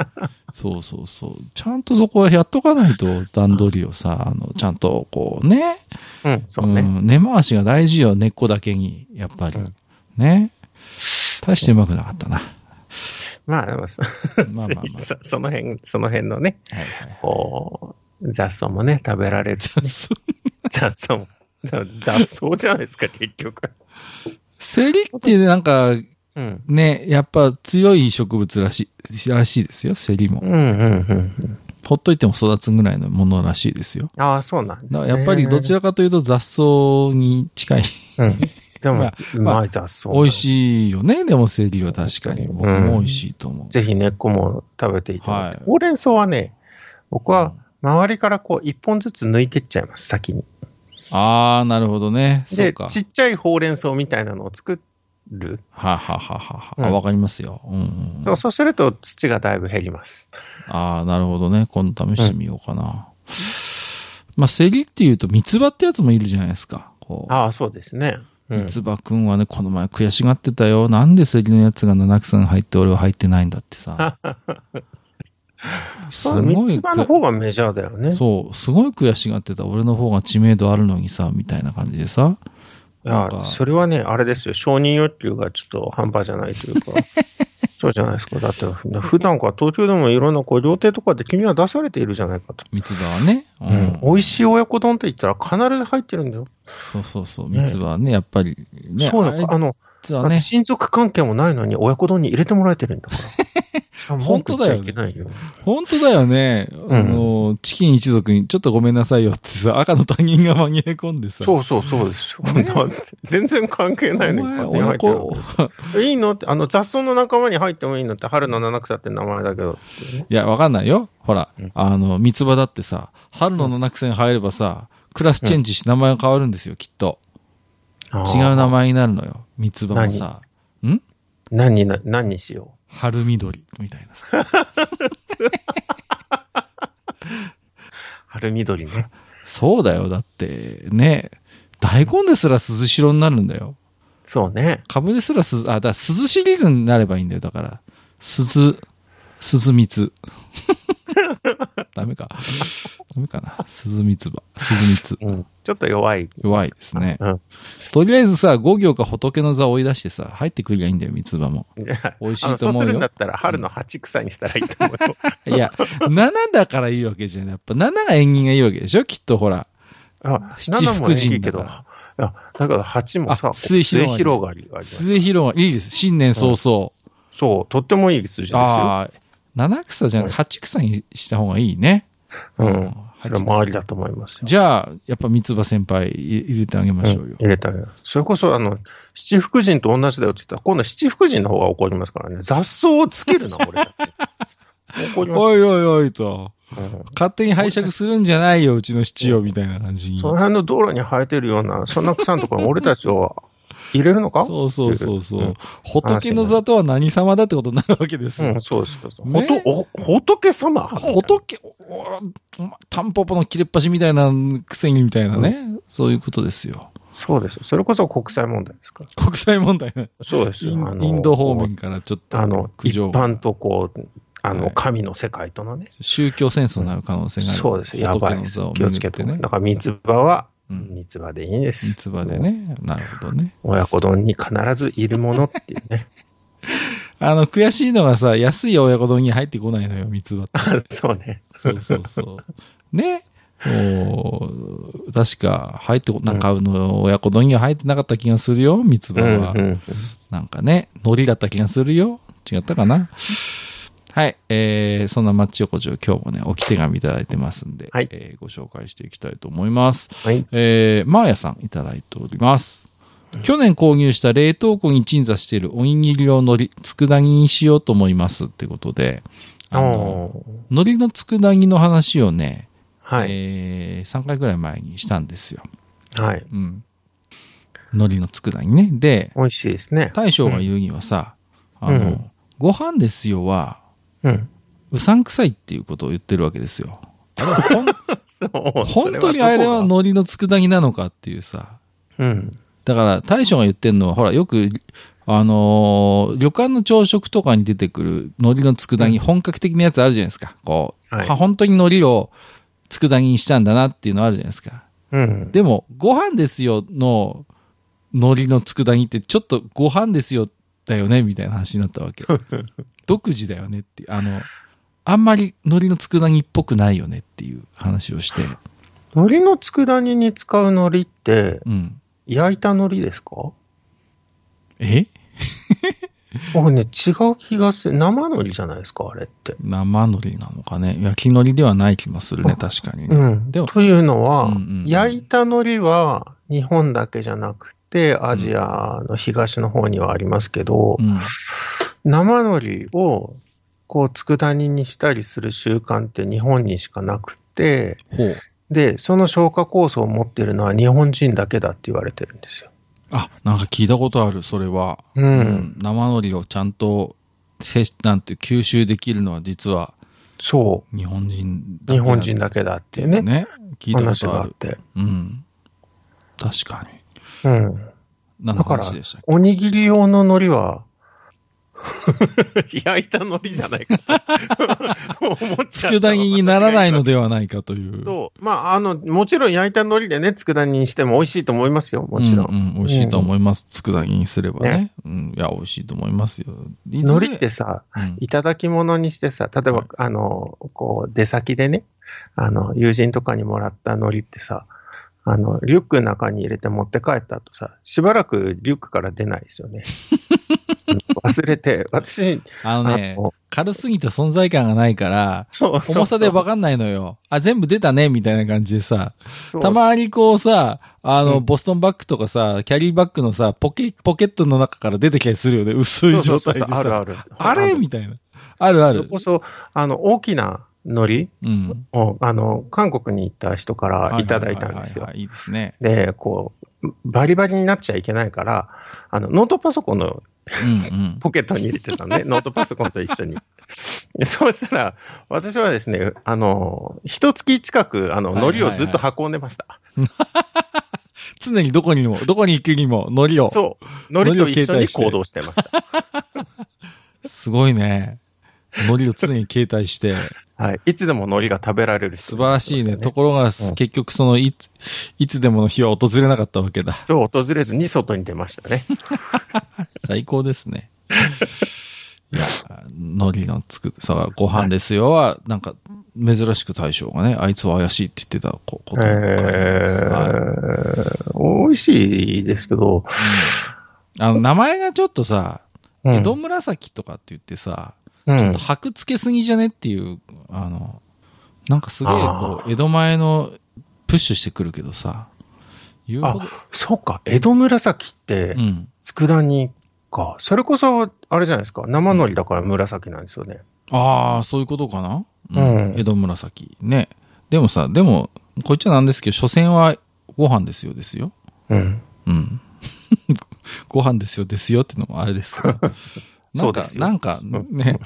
そうそうそう。ちゃんとそこはやっとかないと段取りをさ、あの、ちゃんとこうね。うん、そうね。ん根回しが大事よ、根っこだけに。やっぱり。うんね。大してうまくなかったな。まあ、でもそまあまあまあ。[laughs] そその辺、その辺のね、はいはいこう、雑草もね、食べられる。そう雑草も。[laughs] 雑草じゃないですか、結局。セリってなんか、うん。ね、やっぱ強い植物らしい、らしいですよ、セリもうん、。うん、うん。ほっといても育つぐらいのものらしいですよ。ああ、そうなんですね。やっぱりどちらかというと雑草に近い。うん。でも [laughs] まあ、うまい雑草。美味しいよね。でもセリは確かに。うん僕も美味しいと思う。ぜひ根っこも食べていただいて。はいほうれん草はね、僕は周りからこう一本ずつ抜いてっちゃいます、先に。ああ、なるほどね。そうでか。、ちっちゃいほうれん草みたいなのを作る？ははははは。うんかりますよ。うんうん。そうそうすると土がだいぶ減ります。ああ、なるほどね。今度試してみようかな。まあ、セリっていうと、三つ葉ってやつもいるじゃないですか。こう。ああ、そうですね。うん三つ葉くんはね、この前悔しがってたよ。なんでセリのやつが七草に入って俺は入ってないんだってさ。[laughs] すごいの方がメジャーだよね。そう、すごい悔しがってた。俺の方が知名度あるのにさ、みたいな感じでさ。いやそれはね、あれですよ。承認欲求がちょっと半端じゃないというか。[laughs] そうじゃないですか。だって、普段から東京でもいろんなこう料亭とかで君は出されているじゃないかと。三つ葉はね。ううん。美味しい親子丼って言ったら必ず入ってるんだよ。そうそうそう。ね三つ葉はね、やっぱりね。そうなあの、はね、親族関係もないのに親子丼に入れてもらえてるんだから。本当だよ。本当だよね。んあの、チキン一族にちょっとごめんなさいよってさ、赤の他人が紛れ込んでさ。そうそうそうですよ。[laughs] 全然関係ないのに親子。いいのって、あの雑草の仲間に入ってもいいのって、春の七草って名前だけど。いや、わかんないよ。ほらうん、あの、三つ葉だってさ、春の七草に入ればさ、クラスチェンジして名前が変わるんですよ、きっと。違う名。前になるのよ。三つ葉もさ、何？にな、何にしよ春緑みたいなさ。う。[laughs] 春緑ね。そうだよ。だって、ね、大根ですら鈴代になるんだよ。そうね。株ですら鈴、あ、だから鈴シリーズになればいいんだよ。だから、鈴、鈴蜜。ダメか。ダメかな。鈴蜜葉。鈴蜜。うん。ちょっと弱い。弱いですね。うん。とりあえずさ、五行か仏の座を追い出してさ、入ってくりゃいいんだよ、三つ葉も。美味しいと思うよそうするんだったら、春の八草にしたらいいと思うよ。[laughs] いや、7だからいいわけじゃん。やっぱ7が縁起がいいわけでしょ？きっとほら。あ、七福神だからだから八もさ、あ末広がり末広がりいいです。新年早々。そう、とってもいい数字ですよ。ああ、七草じゃなくて八草にした方がいいね。うん。そ八れは周り草。だと思いますよ。じゃあ、やっぱ三つ葉先輩入れてあげましょうよ。うん入れたら。それこそ、あの、七福神と同じだよって言ったら、今度七福神の方が怒りますからね。雑草をつけるな、[laughs] 俺たち。怒ります。おいおいおいと。うん勝手に拝借するんじゃないよ、うちの七よ、みたいな感じに。その辺の道路に生えてるような、そんな草のところに俺たちを入れるのか？そうそうそうそう。うん仏の座とは何様だってことになるわけですよ。うん、そうです。そ仏様？仏、タンポポの切れっ端みたいなくせにみたいなね、そういうことですよ。そうですよ。それこそ国際問題ですか？ら。国際問題ね。そうですよ。インド方面からちょっとあの、一般とこう、あの、はい神の世界とのね。宗教戦争になる可能性がある。そうです。やばいです。気をつけてね。だ。から三つ葉は、うん三つ葉でいいんです。三つ葉でね。なるほどね。親子丼に必ずいるものっていうね。[laughs] あの、悔しいのがさ、安い親子丼に入ってこないのよ、三つ葉って。あそうね。そうそうそう。ね。もう確か、入ってこ、なんか、あの、親子丼には入ってなかった気がするよ、三つ葉うんは。うんなんかね、海苔だった気がするよ。違ったかな。はい。えー、そんなマッチ横丁、今日もね、置き手紙いただいてますんで、はいえーご紹介していきたいと思います。はい。えー、マーヤさんいただいております。去年購入した冷凍庫に鎮座しているおにぎり用海苔、佃煮にしようと思いますってことで、あの、海苔の佃煮の話をね、はい。えー、3回ぐらい前にしたんですよ。はい。うん。海苔の佃煮ね。で、美味しいですね。大将が言うにはさ、あの、うんご飯ですよは、うん。うさんくさいっていうことを言ってるわけですよ。[laughs] 本当にあれは海苔の佃煮なのかっていうさ。うん。だから大将が言ってるのは、ほら、よく、あのー旅館の朝食とかに出てくる海苔の佃煮、本格的なやつあるじゃないですか。こう、はいは本当に海苔を佃煮にしたんだなっていうのあるじゃないですか。うん。でも、ご飯ですよの海苔の佃煮ってちょっとご飯ですよだよねみたいな話になったわけ。[laughs] 独自だよねって。あの、あんまり海苔の佃煮っぽくないよねっていう話をして。海苔の佃煮に使う海苔って、うん。焼いた海苔ですか？え？僕ね、違う気がする。生海苔じゃないですか、あれって。生海苔なのかね？焼き海苔ではない気もするね、確かにね。うん。でもというのは、うんうんうん焼いた海苔は日本だけじゃなくて、アジアの東の方にはありますけど、うん。生海苔を、こう、佃煮にしたりする習慣って日本にしかなくて。で、その消化酵素を持ってるのは日本人だけだって言われてるんですよ。あ、なんか聞いたことある、それは。う。うん生海苔をちゃんと、せなんて吸収できるのは実はそ日本人う。日本人だけだっていうね、ね。聞いたこ話とある。があって。うん。確かに。うん。何のだから話でしたっけ？おにぎり用の海苔は、[laughs] 焼いた海苔じゃないかと思っちゃった佃煮にならないのではないかという。そう。まあ、あの、もちろん焼いた海苔でね、佃煮にしても美味しいと思いますよ、もちろん。うん、うん、美味しいと思います。佃煮にすればね。うん。いや、美味しいと思いますよ。海苔ってさ、うんいただき物にしてさ、例えば、はいあの、こう、出先でね、あの、友人とかにもらった海苔ってさ、あの、リュックの中に入れて持って帰った後さ、しばらくリュックから出ないですよね。う [laughs] ん忘れて、私、あのねあの、軽すぎて存在感がないから、そうそう重さでわかんないのよ。あ、全部出たね、みたいな感じでさ、そうたまにこうさ、あの、うんボストンバッグとかさ、キャリーバッグのさ、ポケ、ポケットの中から出てきたりするよね。薄い状態でそうそうそうあるさ。ある。あれ？みたいな。あるある。それこそ、あの、大きな海うん。苔を、あの、韓国に行った人からいただいたんですよは。いはいですね。で、こう、バリバリになっちゃいけないから、あの、ノートパソコンの。[laughs] ポケットに入れてたんで、[laughs] ノートパソコンと一緒に。でそうしたら、私はですね、あの、一月近く、あの、海苔をずっと運んでました。[laughs] 常にどこにも、どこに行くにも、海苔を。そう。海苔と一緒に行動してました。すごいね。海苔を常に携帯して、はい。いつでも海苔が食べられる人素晴らしいね。ところが、ん結局その、いつ、いつでもの日は訪れなかったわけだ。そう、訪れずに外に出ましたね。[laughs] 最高ですね。いや、海苔の作って、さ、ご飯ですよは、なんか、珍しく大将がね、あいつは怪しいって言ってたこことを書いてますはいえー、美味しいですけど、あの、名前がちょっとさ、うん江戸紫とかって言ってさ、うんちょっと箔つけすぎじゃねっていう、あの、なんかすげえこあう、江戸前のプッシュしてくるけどさ、言うほど、そうか、江戸紫ってう、ん。佃煮か。それこそ、あれじゃないですか。生海苔だから紫なんですよね。ああ、そういうことかな？うん江戸紫。ね。でもさ、でも、こいつはなんですけど、所詮はご飯ですよですよ。うん。うん。[laughs] ご飯ですよですよってのもあれですけど。なんかなんかね、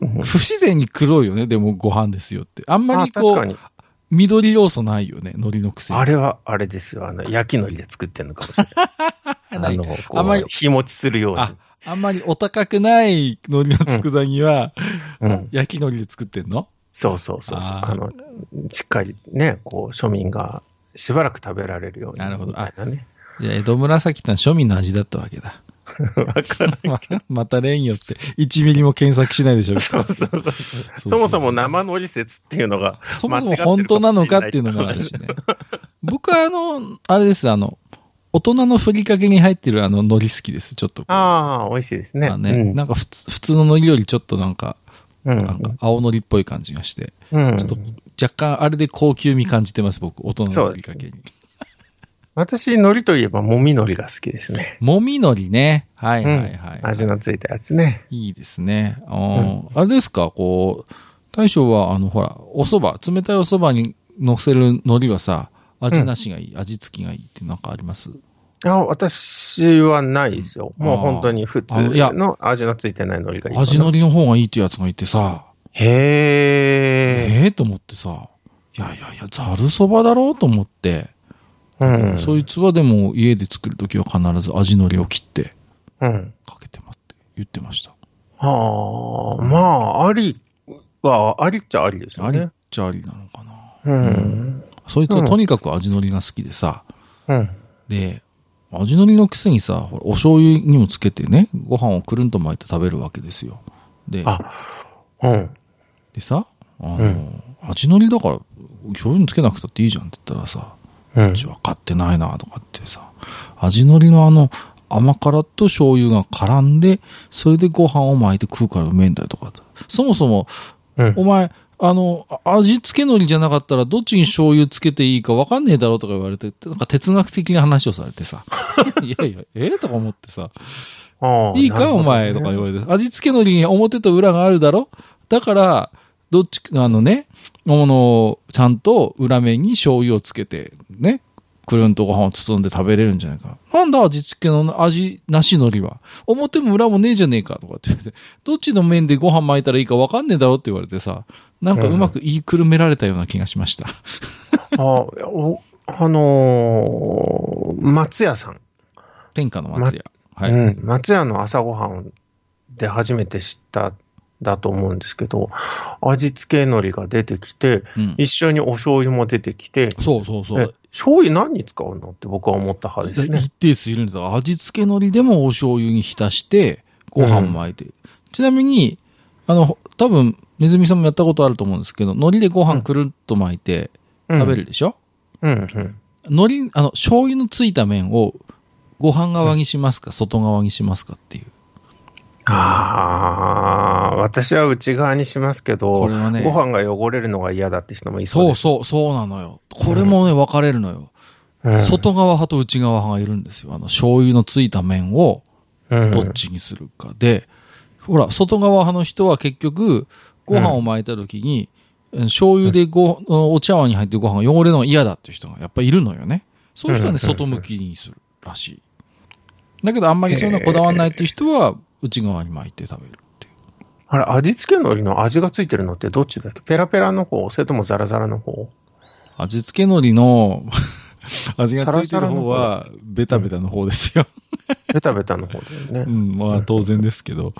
うん不自然に黒いよね、でもご飯ですよって。あんまありこう。緑要素ないよね、海苔のくせに。あれは、あれですよ。あの、焼き海苔で作ってるのかもしれな。[laughs] ないいあの、こあんまりう、日持ちするように。あ、あんまりお高くない海苔の佃煮は、うん。焼き海苔で作ってんの？そうそうそうそう。あの、しっかりね、こう、庶民がしばらく食べられるように。なるほどみたいなね。いや、江戸紫ってのは庶民の味だったわけだ。わからんま [laughs] また例によって、1ミリも検索しないでしょ、そもそも生海苔説っていうのが、そもそも本当なのかっていうのもあるしね。[laughs] 僕はあの、あれです、あの、大人のふりかけに入ってるあの海苔好きです、ちょっと。ああ、美味しいですね。まあね、なんか普通普通の海苔よりちょっとなんか、うん。なんか青海苔っぽい感じがして、うん。ちょっと若干あれで高級味感じてます、僕、大人のふりかけに。私、海苔といえば、もみ海苔が好きですね。もみ海苔ね。はいはいはい、味のついたやつね。いいですね。あ,、ーあれですか、こう、大将は、あの、ほら、お蕎麦、冷たいお蕎麦に乗せる海苔はさ、味なしがいい、味付きがいいってなんかあります？あ私はないですよ。もう本当に普通あの味のついてない海苔がいい。味のりの方がいいっていうやつがいてさ、へえ。ええと思ってさ、いやいやいや、ざるそばだろうと思って、うん。そいつはでも家で作るときは必ず味のりを切ってうん。かけてますって言ってました。はあ、まあ、ありは、ありっちゃありですよありっね。ちゃありなのかな。うん。そいつはとにかく味のりが好きでさ、うん。で、味のりのくせにさ、お醤油にもつけてね、ご飯をくるんと巻いて食べるわけですよ。で、あ、うん。でさ、あの、うん味のりだから、醤油につけなくたっていいじゃんって言ったらさ、うんうち。分かってないなとかってさ、味のりのあの、甘辛と醤油が絡んで、それでご飯を巻いて食うからうめえんだよとか。そもそも、うんお前、あの、あ味付け海苔じゃなかったらどっちに醤油つけていいか分かんねえだろうとか言われて、なんか哲学的な話をされてさ。[laughs] いやいや、ええとか思ってさ。いいか、ねお前とか言われて。味付け海苔に表と裏があるだろ？だから、どっち、あのね、もの、ちゃんと裏面に醤油をつけて、ね、くるんとご飯を包んで食べれるんじゃないか。なんだ味付けの味なし海苔は。表も裏もねえじゃねえかとかって言われて、どっちの面でご飯巻いたらいいか分かんねえだろって言われてさ、なんかうまく言いくるめられたような気がしました。あおあのー松屋さん。天下の松屋。はい。うん、松屋の朝ごはんで初めて知っただと思うんですけど、味付け海苔が出てきて、うん。一緒にお醤油も出てきて、そうそうそえう。醤油何に使うのって僕は思った派ですね一。定数いるんですよ。味付け海苔でもお醤油に浸して、ご飯巻いて。ちなみに、あの、多分、ネズミさんもやったことあると思うんですけど、海苔でご飯くるっと巻いてうん食べるでしょ、うんうん。海苔、あの、醤油のついた面をご飯側にしますか、外側にしますかっていう。ああ、私は内側にしますけど、これはねご飯が汚れるのが嫌だって人もいそう。そうそう、そうなのよ。これもね、分かれるのよ。うん外側派と内側派がいるんですよ。あの、醤油のついた面を、うんどっちにするかで、ほら、外側派の人は結局、ご飯を巻いた時に、醤油でご、お茶碗に入ってるご飯が汚れるのが嫌だっていう人がやっぱいるのよね。そういう人はね、うん外向きにするらしい。だけどあんまりそういうのこだわらないっていう人は、内側に巻いて食べるっていう。あれ、味付け海苔の味がついてるのってどっちだっけ？ペラペラの方？それともザラザラの方？味付け海苔の [laughs] 味がついてる方は、ベタベタの方ですよ。ベタベタの方だよね。[laughs] うん、まあ当然ですけど。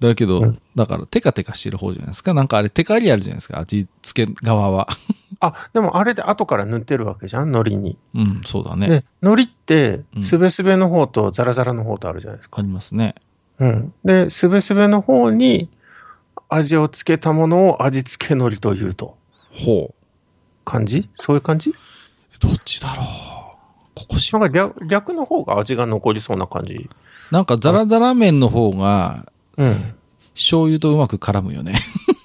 だけど、うんだからテカテカしてる方じゃないですか？なんかあれテカリあるじゃないですか？味付け側は。[laughs] あ、でもあれで後から塗ってるわけじゃん？海苔に。うん、そうだね。で、海苔ってうん、すべすべの方とザラザラの方とあるじゃないですか。ありますね。うん。で、すべすべの方に味をつけたものを味付け海苔というと。ほう。感じ？そういう感じ？どっちだろう。ここしなんか逆逆の方が味が残りそうな感じ。なんかザラザラ麺の方が、うん。醤油とうまく絡むよね。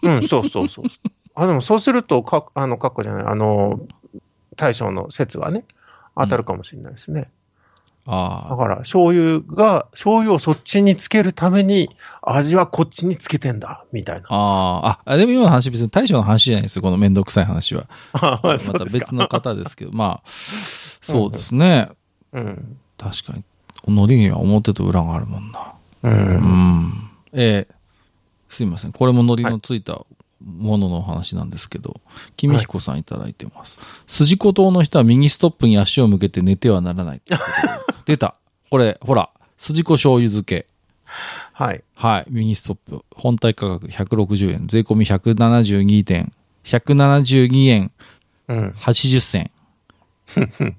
うん、そうそうそう。あ、でもそうすると、か、あの、かっこじゃない、あの、大将の説はね、当たるかもしれないですね。だああ。から、醤油が、醤油をそっちにつけるために、味はこっちにつけてんだ、みたいな。ああ。あ、でも今の話別に大将の話じゃないですよ。このめんどくさい話は。[laughs] あまた別の方ですけど、まあ、[laughs] そうですね。うん。確かに。海苔には表と裏があるもんな。う。うんん。えーすいません。これも海苔のついたものの話なんですけど、君彦さんいただいてます。筋子島の人は右ストップに足を向けて寝てはならないってことで。出た。これ、ほら、筋子醤油漬け。はい。はい。ミニストップ。本体価格160円。税込み172点。172円うん。80銭。[laughs]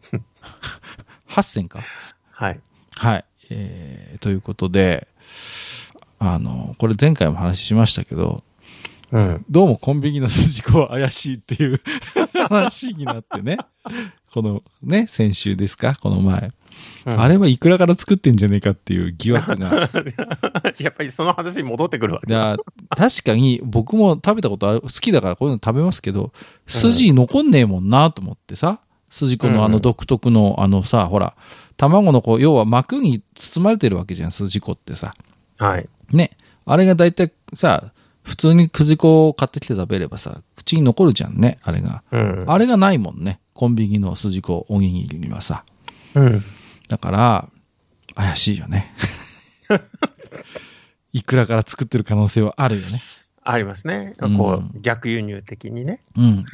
8銭か。はい。はい。えー、ということで、あの、これ前回も話しましたけど、うん。どうもコンビニの筋子は怪しいっていう話になってね。このね、先週ですか？この前。うんあれはいくらから作ってんじゃねえかっていう疑惑が。[laughs] やっぱりその話に戻ってくるわけだ。だ確かに僕も食べたことある好きだからこういうの食べますけど、筋残んねえもんなと思ってさ、筋子のあの独特のあのさ、ほら、卵のこう、要は膜に包まれてるわけじゃん、筋子ってさ。はい。ね。あれが大体さ、普通に筋子を買ってきて食べればさ、口に残るじゃんね、あれが。うん。あれがないもんね。コンビニの筋子おにぎりにはさ。うん。だから、怪しいよね。[laughs] いくらから作ってる可能性はあるよね。ありますね。うんこう、逆輸入的にね。うん。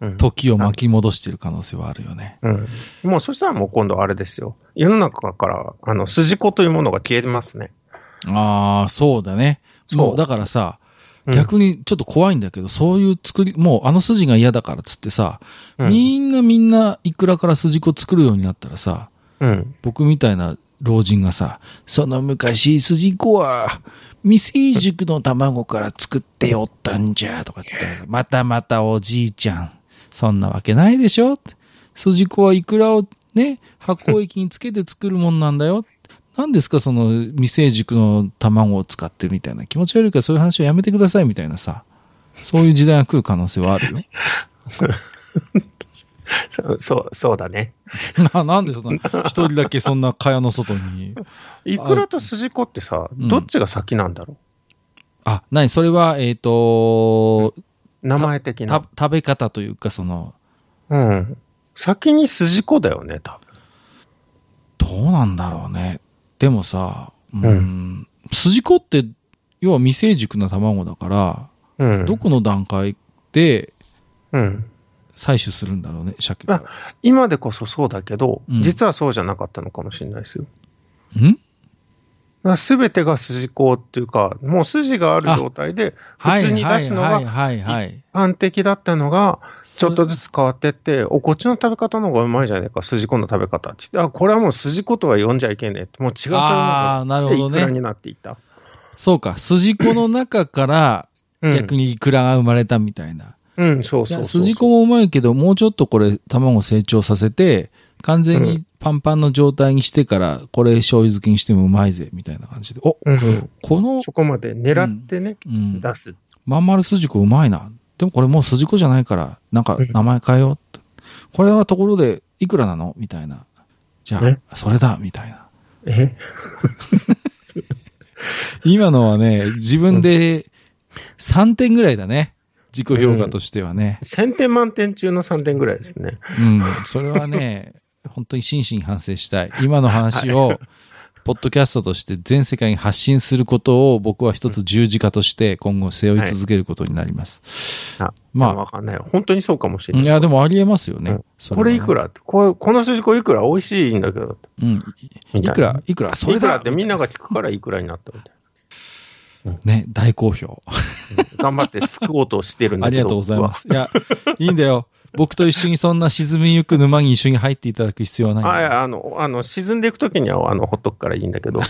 うん。時を巻き戻してる可能性はあるよね。うん。もうそしたらもう今度あれですよ。世の中から、あの、筋子というものが消えてますね。ああ、そうだね。もう、だからさ、うん逆にちょっと怖いんだけど、そういう作り、もうあの筋が嫌だからっつってさ、うんみんなみんないくらから筋子作るようになったらさ、うん。僕みたいな老人がさ、その昔筋子は未成熟の卵から作っておったんじゃ、とかって言ったら、またまたおじいちゃん。そんなわけないでしょ筋子はいくらをね、発酵液につけて作るもんなんだよ。何ですかその未成熟の卵を使ってみたいな気持ち悪いからそういう話をやめてくださいみたいなさ。そういう時代が来る可能性はあるよ。[laughs] そう、そう、そうだね。[laughs] ななんでそんな、一人だけそんな蚊帳の外に？イクラとスジコってさ、うんどっちが先なんだろあ、なにそれは、えっ、と、う名前的たな。食べ方というか、その、うん。先にスジコだよね、多どうなんだろうね。でもさ、うん、うん筋子って、要は未成熟な卵だから、分。うん。どこの段階でうん。採取するんだろうね、鮭から。今でこそそうだけど、うん実はそうじゃなかったのかもしれないですよ。ん？すべてが筋子っていうか、もう筋がある状態で、普通に出すのはいがはいはいはい。安適だったのが、ちょっとずずつ変わってって、お、こっちの食べ方の方がうまいじゃないか、筋子の食べ方って言って。あ、これはもう筋子とは呼んじゃいけねえって。もう違う食べあーなるほどねいくらになっていった。そうか、筋子の中からうん、逆にイクラが生まれたみたいな。うん、そうそう。筋子もうまいけど、もうちょっとこれ、卵成長させて、完全にパンパンの状態にしてから、これ醤油漬けにしてもうまいぜ、みたいな感じで。お、うんうん、この、そこまで狙ってね、うん、出す。まん丸筋子うまいな。でもこれもう筋子じゃないから、なんかうん名前変えようって。これはところで、いくらなの？みたいな。じゃねあ、それだみたいな。え？[laughs] 今のはね、自分で3点ぐらいだね。自己評価としてはね。1000点満点中の3点ぐらいですね。うん。それはね、[laughs] 本当に真摯に反省したい。今の話を、ポッドキャストとして全世界に発信することを僕は一つ十字架として今後背負い続けることになります。あまわかんない。本当にそうかもしあ、れない。いや、でもありえますよね。うんそれこれいくら？って、これこの筋子いくら？美味しいんだけど。うん。いくら、いくら、それだいくら？ってみんなが聞くからいくらになったみたいね、大好評。な。頑張って救おうとしてるんだけど。ありがとうございます。いや、いいんだよ。僕と一緒にそんな沈みゆく沼に一緒に入っていただく必要はないは。あ、いあの、あの、沈んでいくときには、あの、ほっとくからいいんだけど。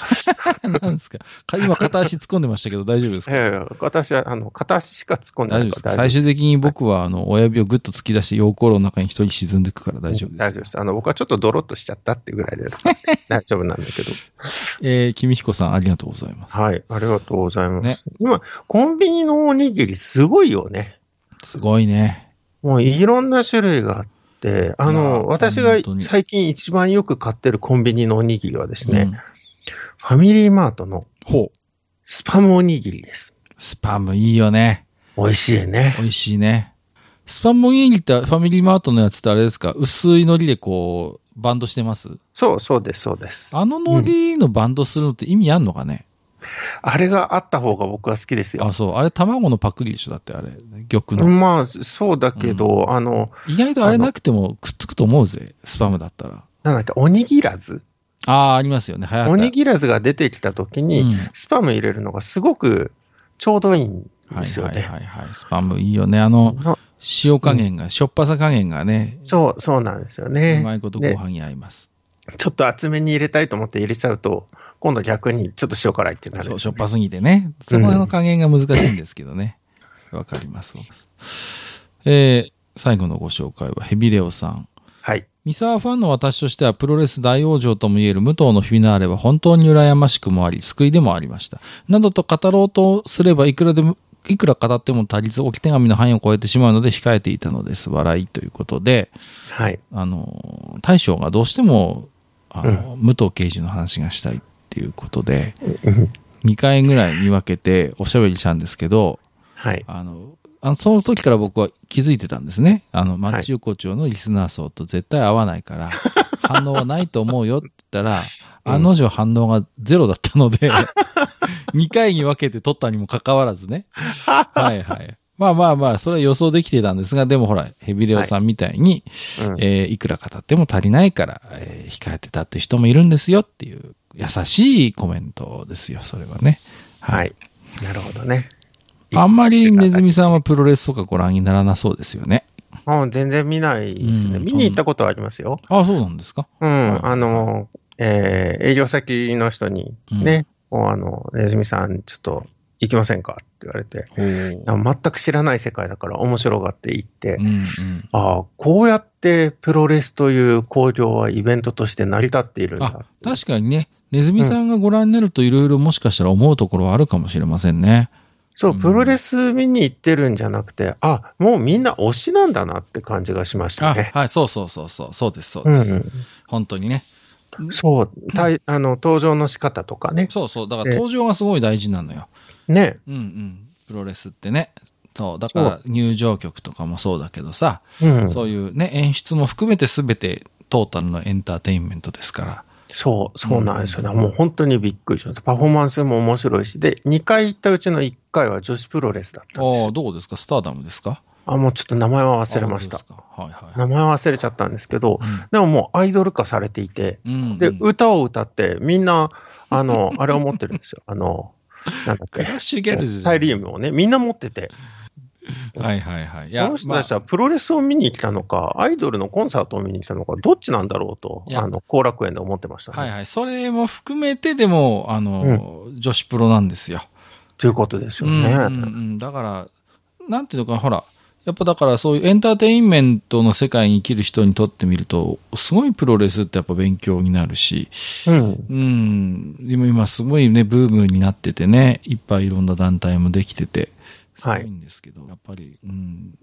なんですか。か今片足突っ込んでましたけど大丈夫ですか？いやいや、私は、あの、片足しか突っ込んで大丈夫ないか？らですか最終的に僕は、あの、親指をグッと突き出して、溶鉱炉の中に一人沈んでいくから大丈夫です。大丈夫です。あの、僕はちょっとドロッとしちゃったってぐらいで大丈夫なんだけど。[laughs] えー、君彦さんありがとうございます。はい、ありがとうございます。ね今、コンビニのおにぎりすごいよね。すごいね。もういろんな種類があって、あの、私が最近一番よく買ってるコンビニのおにぎりはですね、うんファミリーマートのほう。スパムおにぎりです。スパムいいよね。美味しいね。美味しいね。スパムおにぎりってファミリーマートのやつってあれですか？薄い海苔でこう、バンドしてます？そう、そうです、そうです。あの海苔のバンドするのって意味あんのかね、あれがあった方が僕は好きですよあ、。そう。あれ卵のパクリでしょ？だってあれ。玉の。まあ、そうだけど、あの、意外とあれなくてもくっつくと思うぜ。スパムだったら。なんだっけ、おにぎらず？ああ、ありますよね。おにぎらずが出てきた時に、うんスパム入れるのがすごくちょうどいいんはいはいですよね。はいはい。スパムいいよね。あの、な塩加減が、しょっぱさ加減がね、そう、そうなんですようね。まいことご飯に合います。ちょっと厚めに入れたいと思って入れちゃうと、今度逆にちょっと塩辛いってなるね、そう、しょっぱすぎてね。そこの加減が難しいんですけどね。わ、かります。そうですえー、最後のご紹介はヘビレオさん。はい。三沢ファンの私としてはプロレス大往生ともいえる武藤のフィナーレは本当に羨ましくもあり、救いでもありました。などと語ろうとすればいくらでも、いくら語っても足りず、置き手紙の範囲を超えてしまうので控えていたのです。笑いということで、はい。あの、大将がどうしても、あの、武藤刑事の話がしたいっていうことで、うん2回ぐらいに分けておしゃべりしたんですけど、はい。あの、あのその時から僕は気づいてたんですね。あの、マッチ横丁のリスナー層と絶対合わないから、[laughs] 反応はないと思うよって言ったら、うん案の定反応がゼロだったので、[laughs] 2回に分けて撮ったにもかかわらずね。はいはい。まあまあまあ、それは予想できてたんですが、でもほら、ヘビレオさんみたいに、うんえーいくら語っても足りないから、えー控えてたって人もいるんですよっていう優しいコメントですよ、それはね。はい。なるほどね。あんまりネズミさんはプロレスとかご覧にならなそうですよね。もう全然見ないですね。うん見に行ったことはありますよ。ああ、そうなんですか？うん。はいあの、えー営業先の人にね、こうあの、ネズミさん、ちょっと行きませんかって言われて、あ全く知らない世界だから面白がって行って、うんうん。ああ、こうやってプロレスという興行はイベントとして成り立っているんだあ。、確かにね、ネズミさんがご覧になるといろいろもしかしたら思うところはあるかもしれませんね。そう、うんプロレス見に行ってるんじゃなくて、あ、もうみんな推しなんだなって感じがしましたあ、ね。はい、そうそうそうそう、そうです、そうです。うん本当にね。うん。そう、たいあの、登場の仕方とかね。そうそう、だからえ登場がすごい大事なのよ。ね。うんうん。プロレスってね。そう、だから入場曲とかもそうだけどさ、うん。そういうね、演出も含めて全てトータルのエンターテインメントですから。そう、そうなんですよね。もう本当にびっくりしました。パフォーマンスも面白いし、で、2回行ったうちの1回は女子プロレスだったんですああ、よ。どうですか？スターダムですか？あ、もうちょっと名前は忘れましたはいはい。名前は忘れちゃったんですけど、うんでももうアイドル化されていて、うんうんで、歌を歌って、みんな、あの、あれを持ってるんですよ。あの、なんだっけ [laughs] クラッ。シュギャルズサイリウムをね、みんな持ってて、はいはいはい。いこの人たちはまプロレスを見に来たのか、アイドルのコンサートを見に来たのか、どっちなんだろうと、あの、後楽園で思ってましたね。あはいはい。それも含めてでも、あの、女子プロなんですよ。ということですよね。うんうんうん。だから、なんていうのかな、ほら、やっぱだからそういうエンターテインメントの世界に生きる人にとってみると、すごいプロレスってやっぱ勉強になるし、うん。うん、今すごいね、ブームになっててね、いっぱいいろんな団体もできてて、すごいんですけど、やっぱり、うん、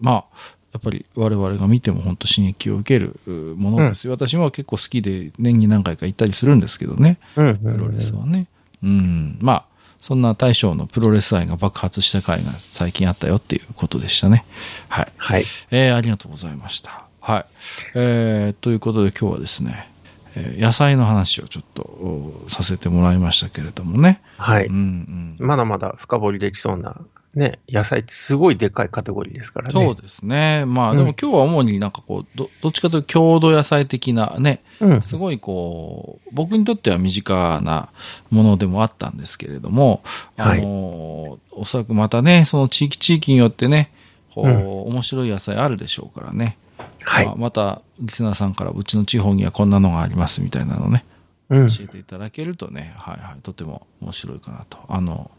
まあ、やっぱり我々が見ても本当刺激を受けるうものですよ。私も結構好きで年に何回か行ったりするんですけどね、うん。うんプロレスはね。うん、まあ、そんな大将のプロレス愛が爆発した回が最近あったよっていうことでしたね。はい。はい。えー、ありがとうございました。はい。えー、ということで今日はですね、えー野菜の話をちょっとおさせてもらいましたけれどもね。はいうんうん。まだまだ深掘りできそうな、ね、野菜ってすごいでかいカテゴリーですからね。そうですね。まあ、うんでも今日は主になんかこう、ど、どっちかというと郷土野菜的なね、うん。すごいこう、僕にとっては身近なものでもあったんですけれども、あの、おそらくまたね、その地域地域によってね、こう、うん面白い野菜あるでしょうからね。はいまあ。また、リスナーさんからうちの地方にはこんなのがありますみたいなのね、うん。教えていただけるとね、はいはい、とても面白いかなと。あの、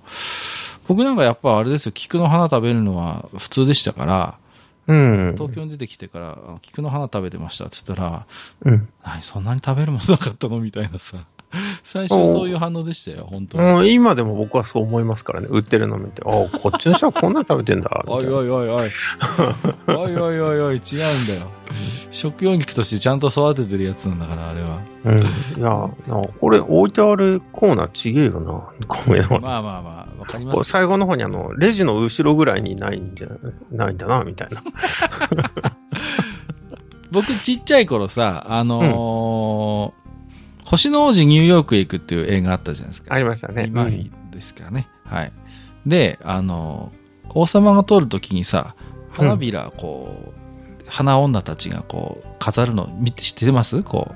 僕なんかやっぱあれですよ、菊の花食べるのは普通でしたから、うん。東京に出てきてから、あ菊の花食べてましたって言ったら、うん。何そんなに食べるものなかったの？みたいなさ。[laughs] 最初そういう反応でしたよ、本当に。今でも僕はそう思いますからね。売ってるの見て。あこっちの人はこんなの食べてんだ。みおいおいおいおい。[laughs] おいおいおいおい、違うんだよ。食用肉としてちゃんと育ててるやつなんだから、あれは。うん。いや、なこれ置いてあるコーナーちげえよな。ごめんな。まあまあまあ、わかります最後の方にあの、レジの後ろぐらいにないんじゃ、ないんだな、みたいな。[laughs] 僕ちっちゃい頃さ、あのー星の王子ニューヨークへ行くっていう映画あったじゃないですか。ありましたね。マフィーですからね。はい。で、あのー王様が通るときにさ、花びら、こう、花女たちがこう、飾るの、見て、知ってます？こ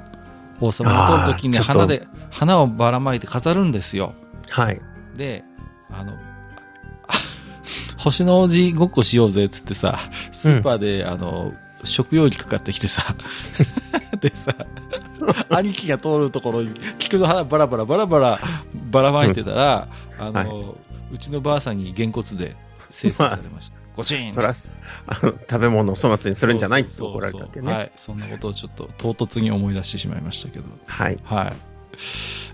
う、王様が通るときに花で、花をばらまいて飾るんですよ。はい。で、あの、[laughs] 星の王子ごっこしようぜっつってさ、スーパーで、あの、食用肉買ってきてさ、[laughs] でさ、兄貴が通るところに、菊の花バラバラバラバラばらまいてたら、あの、はいうちのばあさんにげんこつで制裁されました。ごちん食べ物を粗末にするんじゃないって怒られたわけね。はい。そんなことをちょっと唐突に思い出してしまいましたけど。はい。はい。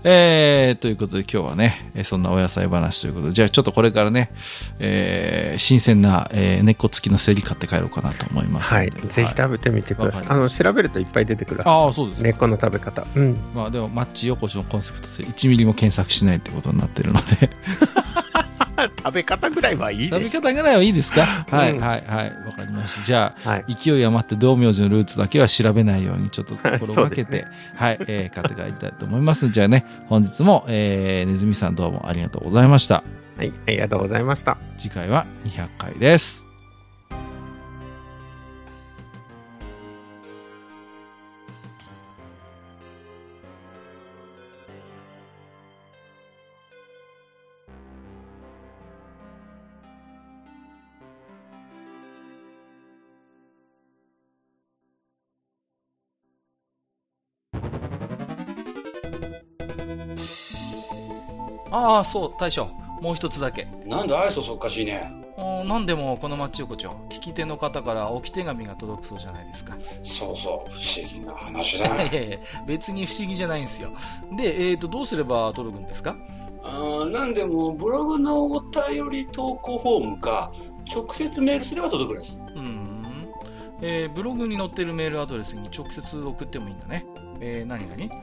えー、ということで今日はね、えーそんなお野菜話ということで、じゃあちょっとこれからね、えー新鮮な、えー根っこ付きのセリ買って帰ろうかなと思います。はい。ぜひ食べてみてください。あの、調べるといっぱい出てくる。ああ、そうですか。根っこの食べ方。うん。まあでも、マッチ横丁のコンセプトで1ミリも検索しないってことになってるので、食べ方ぐらいはいい食べ。方ぐらいはいいですか？はい、うんはい、はい。わかりました。じゃあ、はい。勢い余って道明寺のルーツだけは調べないようにちょっと心がけて、そうですはい、えー買って帰りたいと思います。じゃあね、本日も、えー、ネズミさんどうもありがとうございました。はい。ありがとうございました。次回は200回です。ああ、そう、大将。もう一つだけ。なんで愛想そっかしいねお何でもこの町横丁聞き手の方から置き手紙が届くそうじゃないですかそうそう不思議な話だ [laughs] いやいや別に不思議じゃないんですよで、えー、とどうすれば届くんですか？あーなんでもブログのお便り投稿フォームか直接メールすれば届くらしいうん。えーブログに載ってるメールアドレスに直接送ってもいいんだね。えー、何々